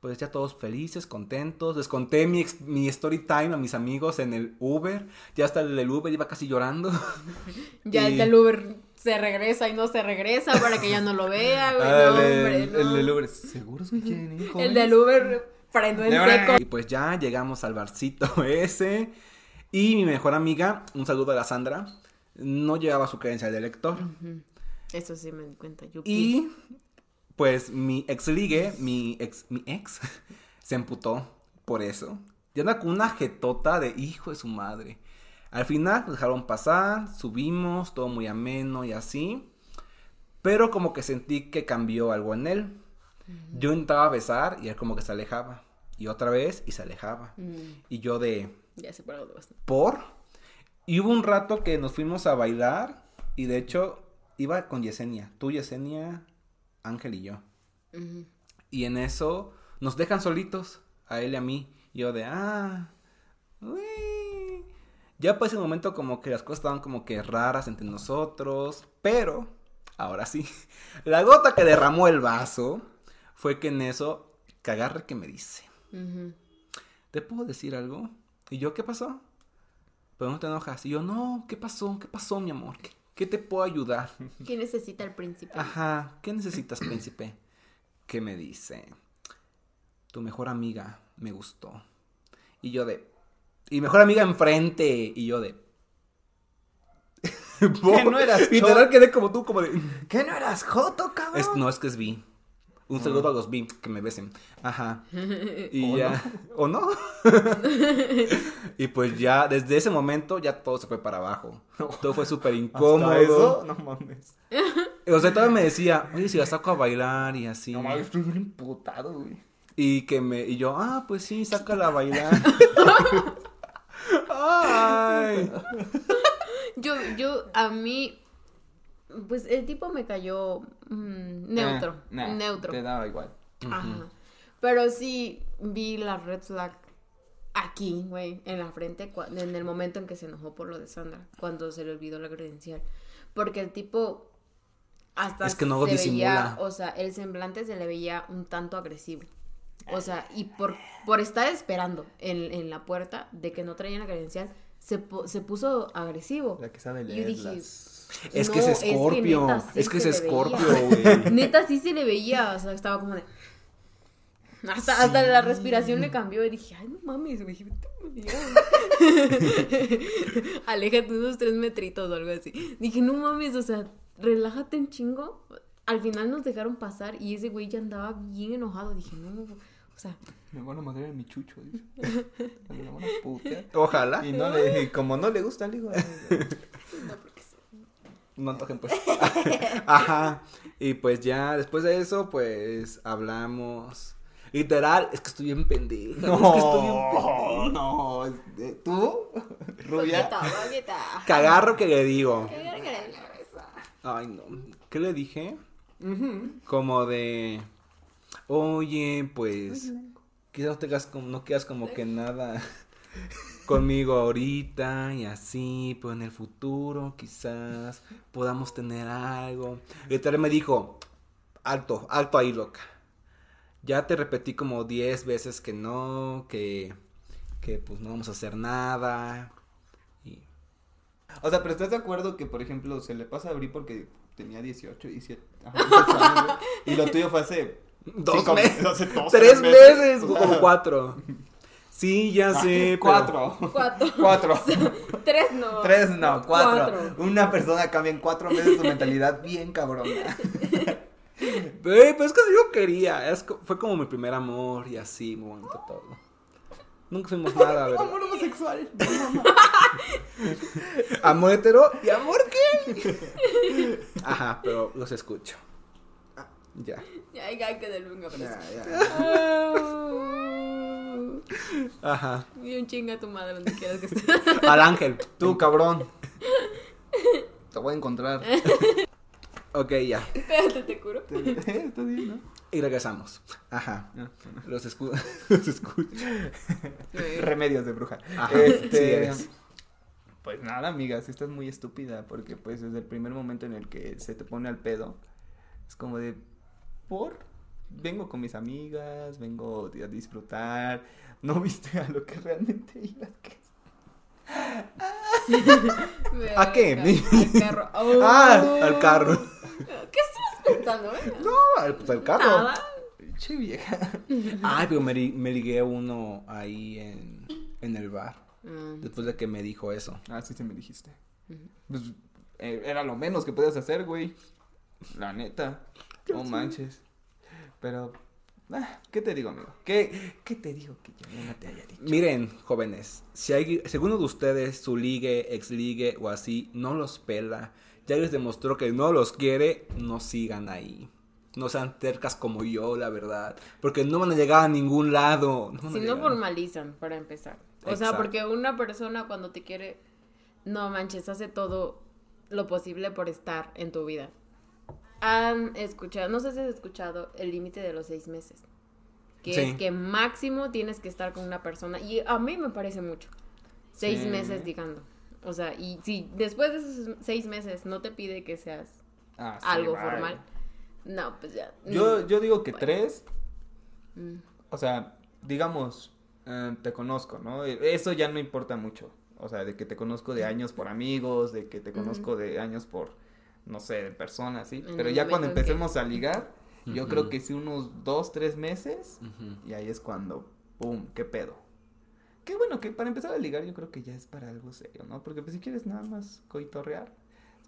Pues ya todos felices, contentos. Les conté mi, mi story time a mis amigos en el Uber. Ya hasta el del Uber iba casi llorando. Ya el Y- del Uber se regresa y no se regresa para que ya no lo vea, güey. Ah, no, el, hombre, el, del Uber. ¿Seguros que quieren ir, El del Uber en seco. Y pues ya llegamos al barcito ese. Y mi mejor amiga, un saludo a la Sandra, no llevaba su credencial de lector. Eso sí me di cuenta. Yupi. Y pues mi ex ligue, mi ex, mi ex, se emputó por eso. Y anda con una jetota de hijo de su madre. Al final nos dejaron pasar, subimos, todo muy ameno y así. Pero como que sentí que cambió algo en él. Yo intentaba besar y él como que se alejaba. Y otra vez y se alejaba. Mm, Y yo de, ya sé por dónde vas. ¿por? Y hubo un rato que nos fuimos a bailar. Y de hecho iba con Yesenia. Tú, Yesenia, Ángel y yo. Y en eso nos dejan solitos, a él y a mí. Y yo de, ah, uy. Ya pues ese momento como que las cosas estaban como que raras entre nosotros. Pero, ahora sí, la gota que derramó el vaso fue que en eso, que agarre que me dice, ¿te puedo decir algo? Y yo, ¿qué pasó? Pero no te enojas. Y yo, no, ¿qué pasó? ¿Qué pasó, mi amor? ¿Qué, qué te puedo ayudar? ¿Qué necesita el príncipe? Ajá, ¿qué necesitas, príncipe? ¿Qué me dice? Tu mejor amiga me gustó. Y yo de. Y mejor amiga enfrente. Y yo de. ¿Qué no eras Literal quedé como tú, como de. ¿Qué no eras joto, cabrón? Es- no, es que es bi. Un saludo a los bi que me besen. Ajá. Y ¿O ya. ¿O no? y pues ya, desde ese momento, ya todo se fue para abajo. Todo fue súper ¿Hasta incómodo. eso? No mames. O sea, todavía me decía, oye, si la saco a bailar y así. No mames, estoy bien imputado, güey. Y que me, y yo, ah, pues sí, sácala a bailar. Ay. Yo, yo, a mí, pues el tipo me cayó mm, neutro, Eh, nah, neutro. Te daba igual. Ajá. Pero sí vi la red flag aquí, güey, en la frente, en el momento en que se enojó por lo de Sandra, cuando se le olvidó la credencial. Porque el tipo hasta Es que no se disimula. veía, o sea, el semblante se le veía un tanto agresivo. O sea, y por, por estar esperando en, en la puerta de que no traían la credencial, se, se puso agresivo. La que sabe Y yo leer dije, las- Es que No, es Scorpio. Es que es le Scorpio, veía. güey. Neta, sí se le veía, o sea, estaba como de... Hasta, hasta la respiración le cambió y dije, ay, no mames, güey. vete a mirar". Aléjate unos tres metritos o algo así. Dije, no mames, o sea, relájate un chingo. Al final nos dejaron pasar y ese güey ya andaba bien enojado. Dije, no, o sea, Me van a madrear mi chucho, dice. Me van a putear. Ojalá. Y no le, y como no le gusta, le digo. "Ay, no, porque sí. No antojen, pues. Ajá. Y pues ya, después de eso, pues hablamos. Literal, es que estoy bien pendeja. es que estoy bien pendeja. No, no. ¿Tú? Rubia. Boqueta, boqueta. Cagarro que le digo. Verga de la cabeza. Ay, no. ¿Qué le dije? Como de. Oye, pues. Quizás no tengas como, no quieras como que nada conmigo ahorita y así, pero en el futuro quizás podamos tener algo. Y tal me dijo, alto, alto ahí, loca. Ya te repetí como 10 veces que no, que, que pues no vamos a hacer nada. Y O sea, pero ¿estás de acuerdo que, por ejemplo, se le pasa a Bri porque tenía 18, 17, ajá, 18 años, güey? Y lo tuyo fue hace... Dos cinco- meses. hace dos, Tres meses, O sea, como cuatro. Sí, ya sé. pero- Cuatro. Cuatro. Cuatro. Tres no. Tres, no, cuatro. Cuatro. Una persona cambia en cuatro meses su mentalidad bien cabrona. Güey, pues es que yo quería. Es fue como mi primer amor y así, muy bonito todo. Nunca fuimos nada, ¿verdad? Amor homosexual. Amor hetero y amor qué. Ajá, pero los escucho. Ah, Ya. Ya, ya, que del Ya, pero ya. Ah. Ajá. Y un chinga a tu madre donde quieras que esté. Al ángel. Tú, cabrón. Te voy a encontrar. Ok, ya. Espérate, te curo. Está bien, ¿no? Y regresamos. Ajá. Ah, Los, escu los escucho. Remedios de bruja. Ajá, Este, sí. Pues nada, amigas, estás muy estúpida porque pues desde el primer momento en el que se te pone al pedo, es como de, ¿por? Vengo con mis amigas, vengo a disfrutar, no viste a lo que realmente ibas. que- ¿A qué? Al carro. Ah, al carro. ¿Qué estás pensando, eh? No, al, pues al carro. Nada. Che vieja. Ay, pero me, me ligué a uno ahí en, en el bar. Mm. Después de que me dijo eso. Ah, sí, sí me dijiste. Pues eh, era lo menos que podías hacer, güey. La neta. No manches. Pero, ah, ¿qué te digo, amigo? ¿Qué, qué te digo que yo no te haya dicho? Miren, jóvenes, si, hay, si alguno de ustedes, su ligue, ex ligue o así, no los pela, ya les demostró que no los quiere, no sigan ahí. No sean tercas como yo, la verdad. Porque no van a llegar a ningún lado. No Si no formalizan, para empezar. O sea, porque una persona cuando te quiere, no manches, hace todo lo posible por estar en tu vida. Han escuchado, no sé si has escuchado el límite de los seis meses. Que Sí. es que máximo tienes que estar con una persona. Y a mí me parece mucho. Seis Sí. meses, digando. O sea, y si después de esos seis meses no te pide que seas Ah, sí, algo formal, no, pues ya. Yo, yo digo que Bueno. tres, Mm. o sea, digamos, eh, te conozco, ¿no? Eso ya no importa mucho. O sea, de que te conozco de años por amigos, de que te conozco de años por, no sé, de personas, ¿sí? En Pero ya cuando que- empecemos a ligar, yo creo que sí unos dos, tres meses, y ahí es cuando, ¡pum!, qué pedo. Qué bueno, que para empezar a ligar yo creo que ya es para algo serio, ¿no? Porque pues si quieres nada más coitorrear,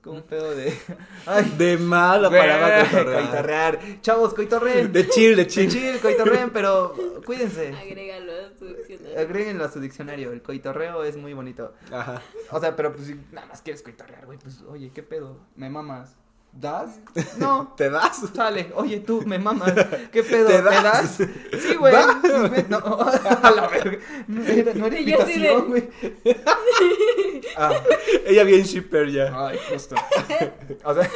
como un pedo de... Ay, De mala palabra coitorrear. coitorrear. Chavos, coitorreen. De chill, de chill. chill, coitorreen, pero cuídense. Agrégalo a tu diccionario. Agréguenlo a su diccionario, el coitorreo es muy bonito. Ajá. O sea, pero pues si nada más quieres coitorrear, güey, pues oye, ¿qué pedo? ¿Me mamas? ¿Das? No. ¿Te das? Sale, oye tú, me mamas. ¿Qué pedo? ¿Te ¿Te das? das? Sí, güey. No, a la verga. No era, no era de- invitación, güey. Ah, Ella bien shipper ya. ay, justo. O sea,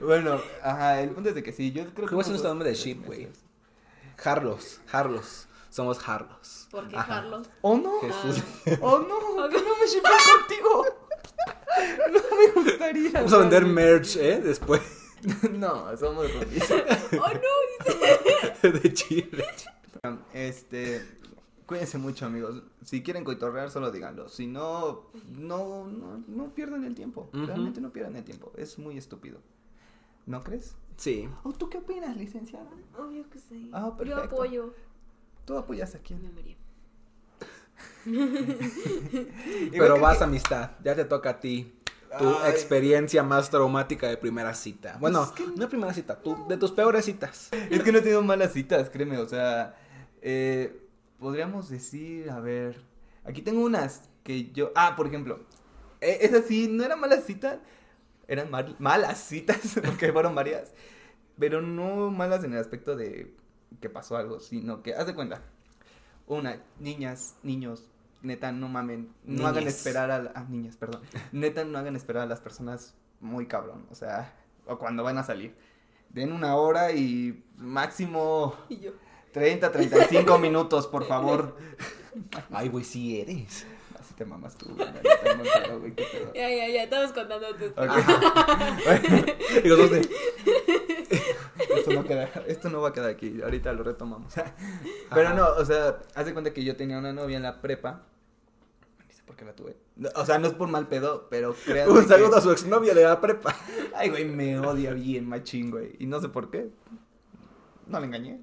bueno, ajá, el punto es de que sí, yo creo que. ¿Cómo es nuestro nombre de ship, güey? Harlos, Harlos. Somos Harlos. ¿Por qué Ajá. Carlos? ¿O no? Jesús. ¡Oh no! ¡Que no me shippeo contigo! No me gustaría. Vamos a vender merch, ¿eh? Después No, somos roomies. ¡Oh, no! de Chile. Este. Cuídense mucho, amigos. Si quieren coitorrear, solo díganlo. Si no, no, no, no pierdan el tiempo. Realmente no pierdan el tiempo. Es muy estúpido. ¿No crees? Sí. ¿O tú qué opinas, licenciada? Obvio que sí. Ah, Yo apoyo. ¿Tú apoyas a quién? Me María. Pero que- vas, amistad. Ya te toca a ti. Tu Ay. experiencia más traumática de primera cita. Bueno, es que no primera cita, tú, de tus peores citas. Es que no he tenido malas citas, créeme, o sea, eh, podríamos decir, a ver, aquí tengo unas que yo, ah, por ejemplo, eh, esas sí, no eran malas citas, eran mal- malas citas, porque fueron varias, pero no malas en el aspecto de que pasó algo, sino que, haz de cuenta, una, niñas, niños, neta, no mamen, no hagan esperar a, la- a niñas, perdón, neta, no hagan esperar a las personas muy cabrón, o sea, o cuando van a salir. Den una hora y máximo Y yo. 30, 35 minutos, por favor. Ay, güey, sí eres. Así te mamas tú, güey. Ya, ya, ya. Estamos contando tu. Ok. Y los dos de. Esto, no queda, esto no va a quedar aquí, ahorita lo retomamos. Pero Ajá. no, o sea, haz de cuenta que yo tenía una novia en la prepa. Ni sé por qué la tuve. O sea, no es por mal pedo, pero créanme Un que- saludo a su exnovia de la prepa. Ay, güey, me odia bien machín, güey. Y no sé por qué. No le engañé.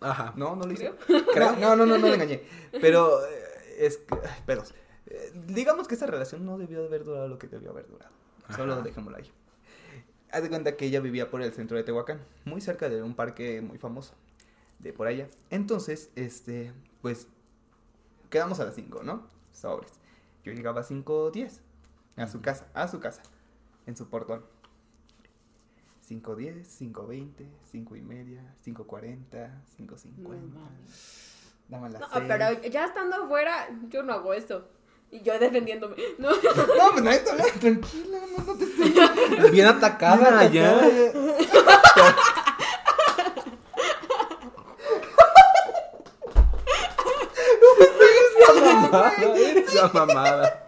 Ajá. No, no lo hice. No, no, no, no, no le engañé. Pero eh, es que, ay, pedos. Eh, digamos que esa relación no debió de haber durado lo que debió haber durado. Solo Ajá. dejémoslo ahí. Haz de cuenta que ella vivía por el centro de Tehuacán, muy cerca de un parque muy famoso de por allá. Entonces, este, pues, quedamos a las 5, ¿no? Sobres. Yo llegaba a 5.10 a su casa, a su casa, en su portón. 5.10, 5.20, 5 y media, 5.40, 5.50. Dame la No, seis. pero ya estando afuera, yo no hago eso. Y yo defendiéndome. No. No, pues nadie está hablando, tranquila, no, no te estoy... Bien atacada ya. Esa mamada.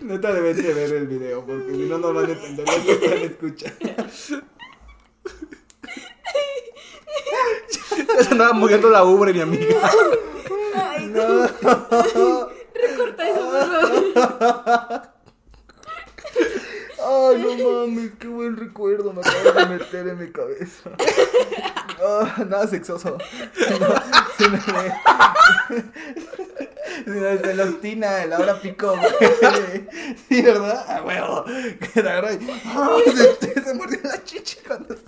Neta deben de ver el video, porque si no, no van a entender lo escuchando. Ya se andaba muriendo la ubre, mi amiga. Ay, No. Recorta eso, por favor. Ay, no mames, qué buen recuerdo me acabas de meter en mi cabeza. Ah, nada sexoso. No, se me Se los tina, el ahora picó, güey. Sí, ¿verdad? A huevo. Que te agarra y. ¡Ah! Se, se mordió la chichi cuando.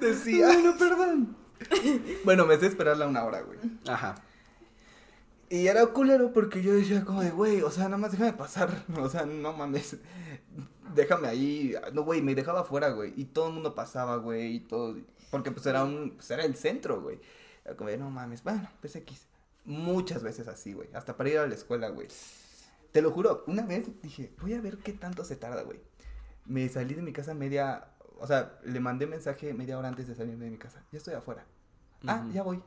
Decía. Ay, no, perdón. Bueno, me sé esperarla una hora, güey. Ajá. Y era culero porque yo decía como de, güey, o sea, nada más déjame pasar, o sea, no mames, déjame ahí, no, güey, me dejaba afuera, güey, y todo el mundo pasaba, güey, y todo, porque pues era un, pues era el centro, güey, era como no mames, bueno, pues X, muchas veces así, güey, hasta para ir a la escuela, güey, te lo juro, una vez dije, voy a ver qué tanto se tarda, güey, me salí de mi casa media, o sea, le mandé mensaje media hora antes de salir de mi casa, ya estoy afuera, ah, ya voy,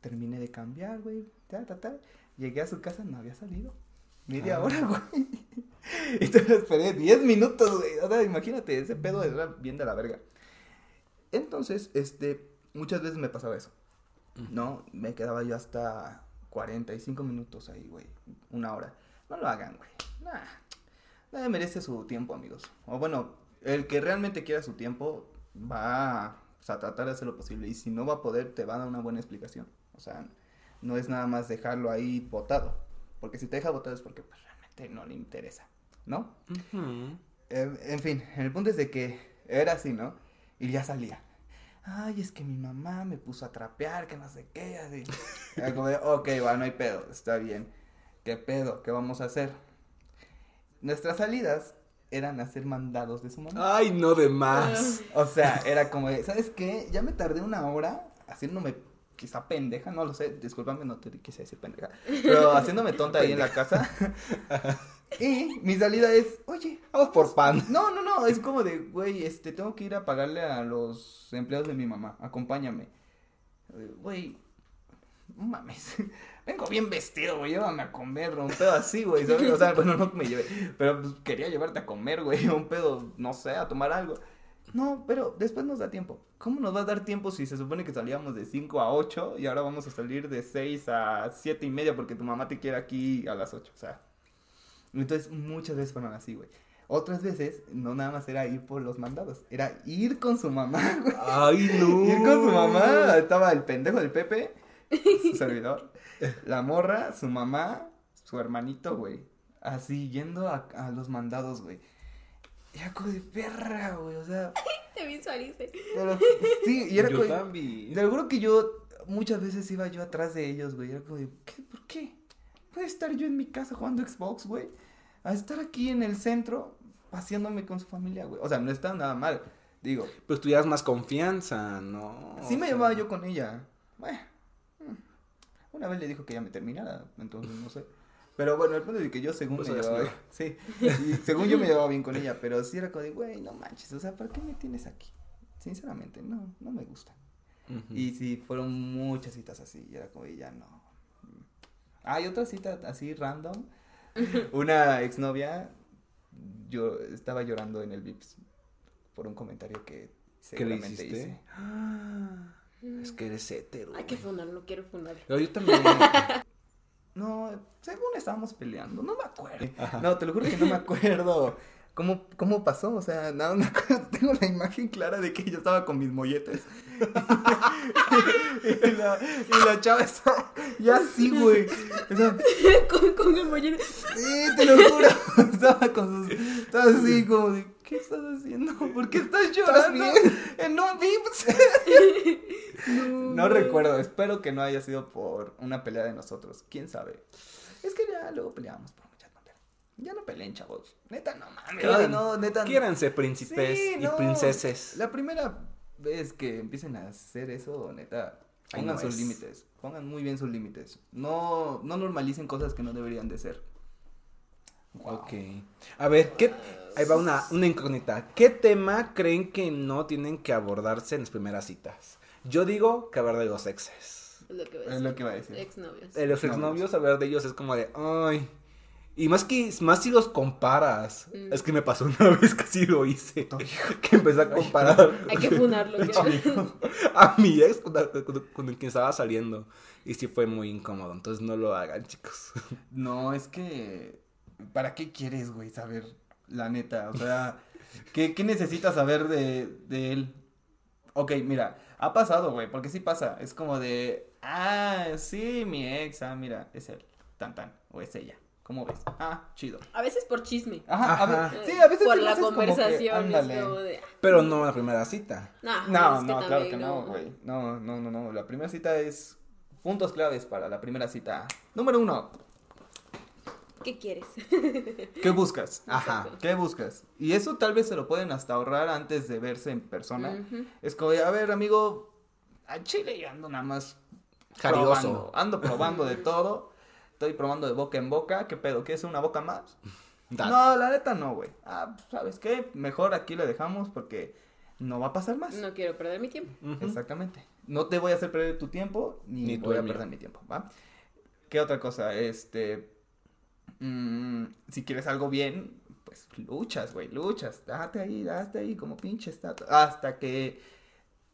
terminé de cambiar, güey, ta, ta, ta. Llegué a su casa, no había salido. Media Ah. hora, güey. Entonces esperé 10 minutos, güey. O sea, imagínate, ese pedo era bien de la verga. Entonces, este, muchas veces me pasaba eso. No, me quedaba yo hasta 45 minutos ahí, güey. Una hora. No lo hagan, güey. Nah. Nadie merece su tiempo, amigos. O bueno, el que realmente quiera su tiempo va a, o sea, tratar de hacer lo posible. Y si no va a poder, te va a dar una buena explicación. O sea, no es nada más dejarlo ahí botado. Porque si te deja botado es porque pues, realmente no le interesa, ¿no? Eh, en fin, el punto es de que era así, ¿no? Y ya salía. Ay, es que mi mamá me puso a trapear, que no sé qué, así. Era como de, ok, va, no hay pedo, está bien. ¿Qué pedo? ¿Qué vamos a hacer? Nuestras salidas eran hacer mandados de su mamá. Ay, no de más. O sea, era como de, ¿sabes qué? Ya me tardé una hora haciéndome quizá pendeja, no lo sé, discúlpame, no te quise decir pendeja, pero haciéndome tonta ahí en la casa. y mi salida es, Vamos por pan. no, no, no, es como de, güey, este, tengo que ir a pagarle a los empleados de mi mamá, acompáñame. Güey, no mames, vengo bien vestido, güey, llévame a comer, un pedo así, güey, ¿sabes? O sea, bueno, no me llevé, pero pues, quería llevarte a comer, güey, un pedo, no sé, a tomar algo. No, pero después nos da tiempo. ¿Cómo nos va a dar tiempo si se supone que salíamos de 5 a 8 y ahora vamos a salir de 6 a 7 y media porque tu mamá te quiere aquí a las 8? O sea, entonces muchas veces fueron así, güey. Otras veces no nada más era ir por los mandados, era ir con su mamá, güey. Ay, no. Ir con su mamá. Estaba el pendejo del Pepe, su servidor, la morra, su mamá, su hermanito, güey. Así, yendo a, a los mandados, güey. Era como de perra, güey, o sea. Te visualicé. pero- sí, y era Yo como. también. Te juro que yo muchas veces iba yo atrás de ellos, güey. Era como de, ¿qué? ¿Por qué? ¿Puedo estar yo en mi casa jugando Xbox, güey? A estar aquí en el centro paseándome con su familia, güey. O sea, no está nada mal. Digo, Pues tú más confianza, ¿no? sí O me sea, llevaba yo con ella. Bueno, mm, una vez le dijo que ya me terminara, entonces no sé. Pero bueno, el punto es que yo según Pues me llevaba. Sí, y según yo me llevaba bien con ella, pero sí era como de, güey, no manches, o sea, ¿por qué me tienes aquí? Sinceramente, no, no me gusta. Y sí, fueron muchas citas así. Y era como, y ya no. Hay otra cita así random. Una exnovia, yo estaba llorando en el Vips por un comentario que ¿Qué le seguramente hiciste? hice. Ah, es que eres hétero. Hay que güey. fundar, no quiero fundar. Pero yo también. No, según estábamos peleando, no me acuerdo. Ajá. No, te lo juro que no me acuerdo. ¿Cómo, ¿Cómo pasó? O sea, nada, me acuerdo, tengo la imagen clara de que yo estaba con mis molletes. y, la, y la chava estaba ya así, güey. O sea, con, con el mollero. sí, te lo juro. Estaba con sus... Estaba así como de, ¿qué estás haciendo? ¿Por qué estás llorando? En un Vips. No recuerdo, espero que no haya sido por una pelea de nosotros. ¿Quién sabe? Es que ya luego peleamos por. Ya no peleen, chavos. Neta, no mames. Quieran- no, neta. Quiéranse príncipes Sí, y no. princeses. La primera vez que empiecen a hacer eso, neta, pongan no sus es. límites. Pongan muy bien sus límites. No, no normalicen cosas que no deberían de ser. Ok. A ver, ¿qué? Ahí va una, una incógnita. ¿Qué tema creen que no tienen que abordarse en las primeras citas? Yo digo que hablar de los exes. Es lo que va a Es decir. lo que iba a decir. Exnovios. De los exnovios, hablar de ellos es como de, ay. Y más que, más si los comparas. Mm. Es que me pasó una vez que sí lo hice. Que empecé a comparar Hay que funarlo. a mi ex con, con- con el que estaba saliendo. Y sí fue muy incómodo. Entonces no lo hagan, chicos. No, es que. ¿Para qué quieres, güey, saber la neta? O sea, ¿qué, qué necesitas saber de, de él? Ok, mira, ha pasado, güey, porque sí pasa. Es como de. Ah, sí, mi ex, ah, mira, es él. Tan, tan, o es ella. ¿Cómo ves? Ah, chido. A veces por chisme. Ajá, a sí, a veces Por sí la haces como que, conversación. es como de. Pero no en la primera cita. No, No, es que no, claro que no, güey. No, no, no, no. La primera cita es puntos claves para la primera cita. Número uno, ¿Qué quieres? ¿qué buscas? Ajá. ¿Qué buscas? Y eso tal vez se lo pueden hasta ahorrar antes de verse en persona. Ujú. Es como, a ver, amigo, a Chile yo ando nada más Jarioso. probando. Ando probando de todo. Estoy probando de boca en boca. ¿Qué pedo? ¿Quieres una boca más? Dale. No, la neta no, güey. Ah, ¿sabes qué? Mejor aquí le dejamos porque no va a pasar más. No quiero perder mi tiempo. Exactamente. No te voy a hacer perder tu tiempo, ni, Ni voy a mío. perder mi tiempo, ¿va? ¿Qué otra cosa? Este. mm, si quieres algo bien, pues luchas, güey, luchas. Date ahí, date ahí, como pinche estatua. Hasta que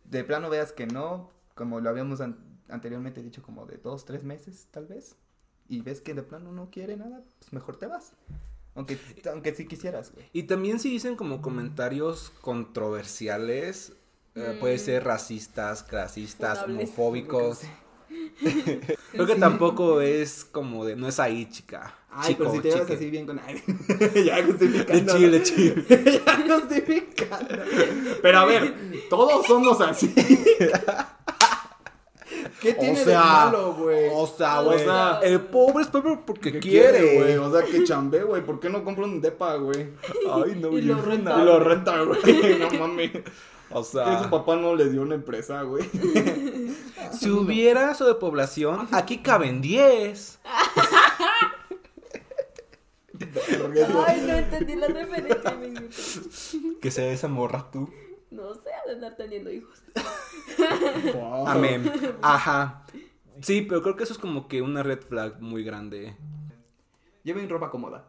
de plano veas que no, como lo habíamos an- anteriormente dicho, como de dos, tres meses, tal vez. Y ves que de plano no quiere nada, pues mejor te vas. Aunque, aunque sí quisieras, güey. Y también si dicen como comentarios controversiales, eh, puede Mm. ser racistas, clasistas, homofóbicos. Creo que tampoco es como de, no es ahí, chica. Ay, chico, pero si te llevas chique. así bien con... Ay, ya De justificando. chile, chile. ya justificando. Pero a ver, todos somos así. ¿Qué tiene de sea, malo, güey? O sea, O güey. sea, el pobre es pobre porque ¿Qué quiere, güey? O sea, que chambe, güey. ¿Por qué no compra un depa, güey? Ay, no, Y bien lo renta. Y lo renta, güey. No mames. O Que sea, su papá no les dio una empresa, güey. si hubiera sobrepoblación, aquí caben 10. Ay, no entendí la referencia. Que se esa morra tú. No sé, de andar teniendo hijos. Wow. Amén. Ajá. Sí, pero creo que eso es como que una red flag muy grande. Lleven ropa cómoda.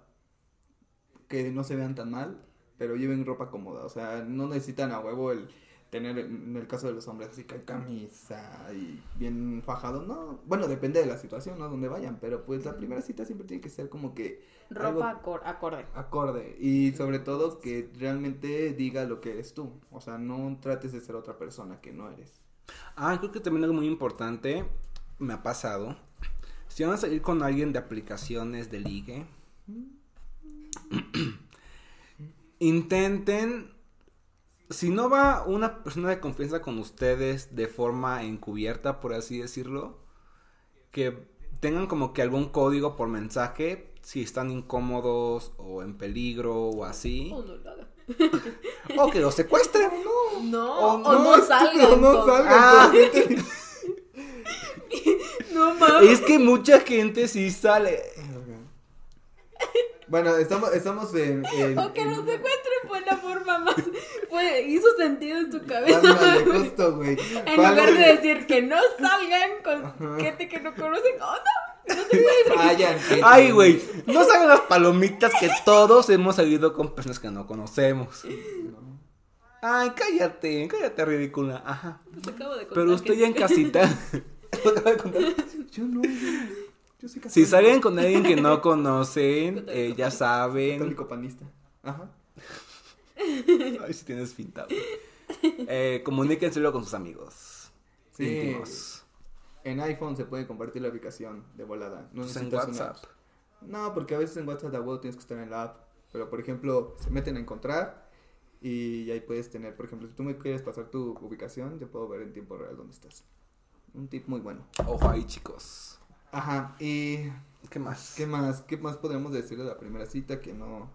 Que no se vean tan mal, pero lleven ropa cómoda. O sea, no necesitan a huevo el tener, en el caso de los hombres, así que camisa y bien fajado. No, bueno, depende de la situación, ¿no? Donde vayan, pero pues la primera cita siempre tiene que ser como que Ropa Algo- acorde. acorde. Y sobre todo que realmente diga lo que eres tú. O sea, no trates de ser otra persona que no eres. Ah, creo que también algo muy importante me ha pasado. Si van a salir con alguien de aplicaciones de ligue, intenten, si no va una persona de confianza con ustedes de forma encubierta, por así decirlo, que tengan como que algún código por mensaje, si están incómodos o en peligro o así, Oh, no lo o que los secuestren. No, Oh, o no, estúpido, salgan. no con- salgan. Ah. No mames. Es que mucha gente sí sale. Bueno, estamos, estamos en... en- O que en- los secuestren fue la forma más. Fue, hizo sentido en tu cabeza. Ándale, justo, güey. En lugar de decir que no salgan con gente que no conocen. Oh, no. No se puede. Vayan, gente. Ay, güey, no saben las palomitas que todos hemos salido con personas que no conocemos. Ay, cállate, cállate, ridícula. Ajá. Pues acabo de contar Pero usted que- ya en casita, Yo no, yo soy si católico. salen con alguien que no conocen, eh, ya saben. Católico panista. Ajá. Ay, si tienes finta, güey. Eh, comuníquenselo con sus amigos. Sí. íntimos. En iPhone se puede compartir la ubicación de volada. No Pues en una WhatsApp. app. No, porque a veces en WhatsApp de huevo tienes que estar en la app. Pero por ejemplo, se meten a encontrar y ahí puedes tener, por ejemplo, si tú me quieres pasar tu ubicación, yo puedo ver en tiempo real dónde estás. Un tip muy bueno. Ojo ahí, chicos. Ajá, y ¿Qué más? ¿qué más? ¿Qué más podríamos decir de la primera cita que no?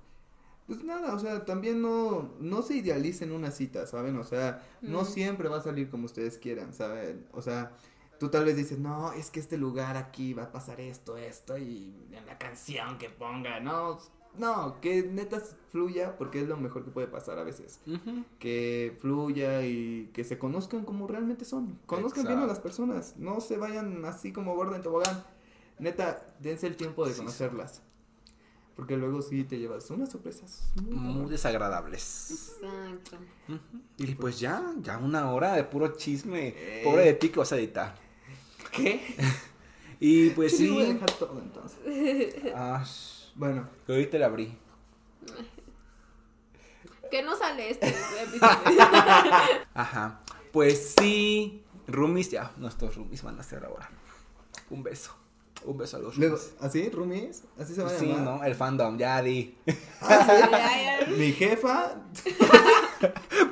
Pues nada, o sea, también no, no se idealicen una cita, ¿saben? O sea, no Mm. siempre va a salir como ustedes quieran, ¿saben? O sea, tú tal vez dices, no, es que este lugar aquí va a pasar esto, esto, y en la canción que ponga, no, no, que neta fluya, porque es lo mejor que puede pasar a veces. Ujú. Que fluya y que se conozcan como realmente son. Conozcan bien a las Exacto. personas, no se vayan así como gordo en tobogán. Neta, dense el tiempo de conocerlas. Porque luego sí te llevas unas sorpresas. muy desagradables. Exacto. Y pues ya, ya una hora de puro chisme. Eh. Pobre de ti que vas a editar. ¿Qué? Y pues Sí, voy a dejar todo entonces. Ah, Bueno, que ahorita le abrí. Que no sale este episodio. Ajá. Pues sí. Roomies, ya. Nuestros roomies van a hacer ahora. Un beso. Un beso a los roomies. ¿así, roomies? ¿Así se va a Sí, llamar? ¿no? El fandom, ya di. Ya, ya. Mi jefa,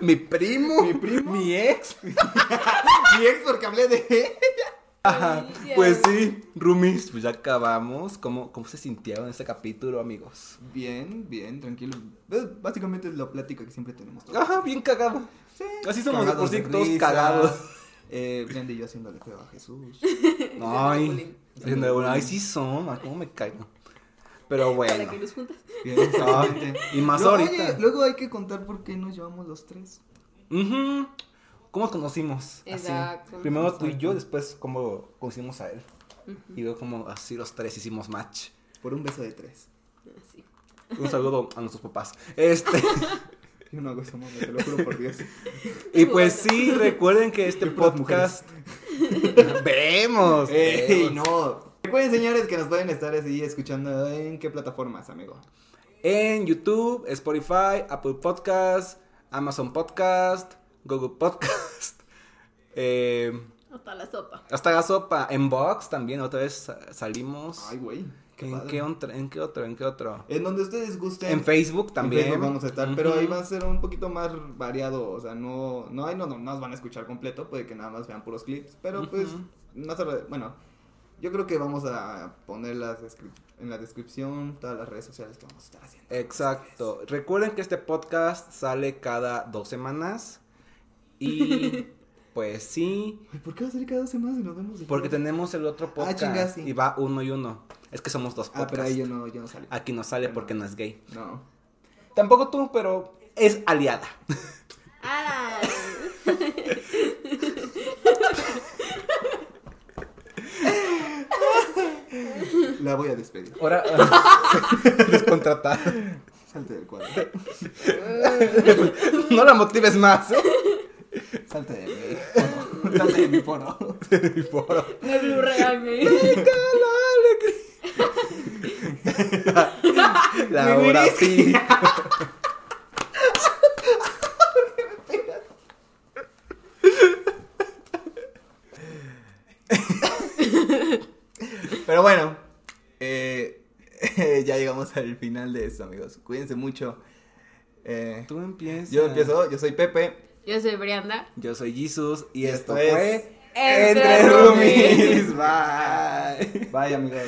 Mi primo. Mi primo. Mi ex. mi ex porque hablé de Ajá. Ay, Pues sí, roomies, pues ya acabamos. ¿Cómo, cómo se sintieron en este capítulo, amigos? Bien, bien, tranquilo. Pues, básicamente es la plática que siempre tenemos. todos. Ajá, bien cagado. Sí. Así somos de por sí, de todos risa. cagados. Eh, Brenda y yo haciéndole feo a Jesús. Ay, haciendo bullying. ay, sí son, ay, cómo me caigo. Pero Para bueno. que los juntas. Exactamente. Y más Luego, ahorita. oye, luego hay que contar por qué nos llevamos los tres. Ujú. ¿Cómo nos conocimos? Así. Exacto. Primero tú y yo, después cómo conocimos a él. Ujú. Y luego como así los tres hicimos match. Por un beso de tres. Así. Un saludo a nuestros papás. Este. Yo no hago eso, mamá, te lo juro por Dios. Y pues sí, recuerden que este podcast. Vemos. ¡Ey, vemos. no! Recuerden, señores, que nos pueden estar así escuchando en qué plataformas, amigo. En YouTube, Spotify, Apple Podcast, Amazon Podcast, Google Podcast. eh, Hasta la sopa. hasta la sopa. En Box también otra vez sa- salimos. Ay, güey. Qué ¿En, qué otro, ¿En qué otro? ¿En qué otro? En donde ustedes gusten. En Facebook también. En Facebook vamos a estar, pero ahí va a ser un poquito más variado, o sea, no, no, ahí no, no nos van a escuchar completo, puede que nada más vean puros clips, pero pues, más arre- bueno, yo creo que vamos a poner las en la descripción todas las redes sociales que vamos a estar haciendo. Exacto. Recuerden que este podcast sale cada dos semanas. Y pues sí. ¿Por qué va a salir cada dos semanas y nos vemos? Porque tenemos el otro podcast. chinga, sí. Y va uno y uno. Es que somos dos Ah, podcasts. pero ahí yo no, yo no salí. Aquí no sale porque no es gay. No. Tampoco tú, pero es aliada. ¡Ah! La voy a despedir. Ahora, descontratada. Salte del cuadro. No la motives más. ¿eh? Salte de mi foro. Salte de mi foro. Mi foro. Me Blu-ray, güey. La hora sí. Pero bueno, eh, ya llegamos al final de esto, amigos. Cuídense mucho. Eh, Tú empiezas. yo empiezo, yo soy Pepe. Yo soy Brianda. Yo soy Jesus y Y esto esto es fue Entre. Roomies. Bye. Bye, amigos.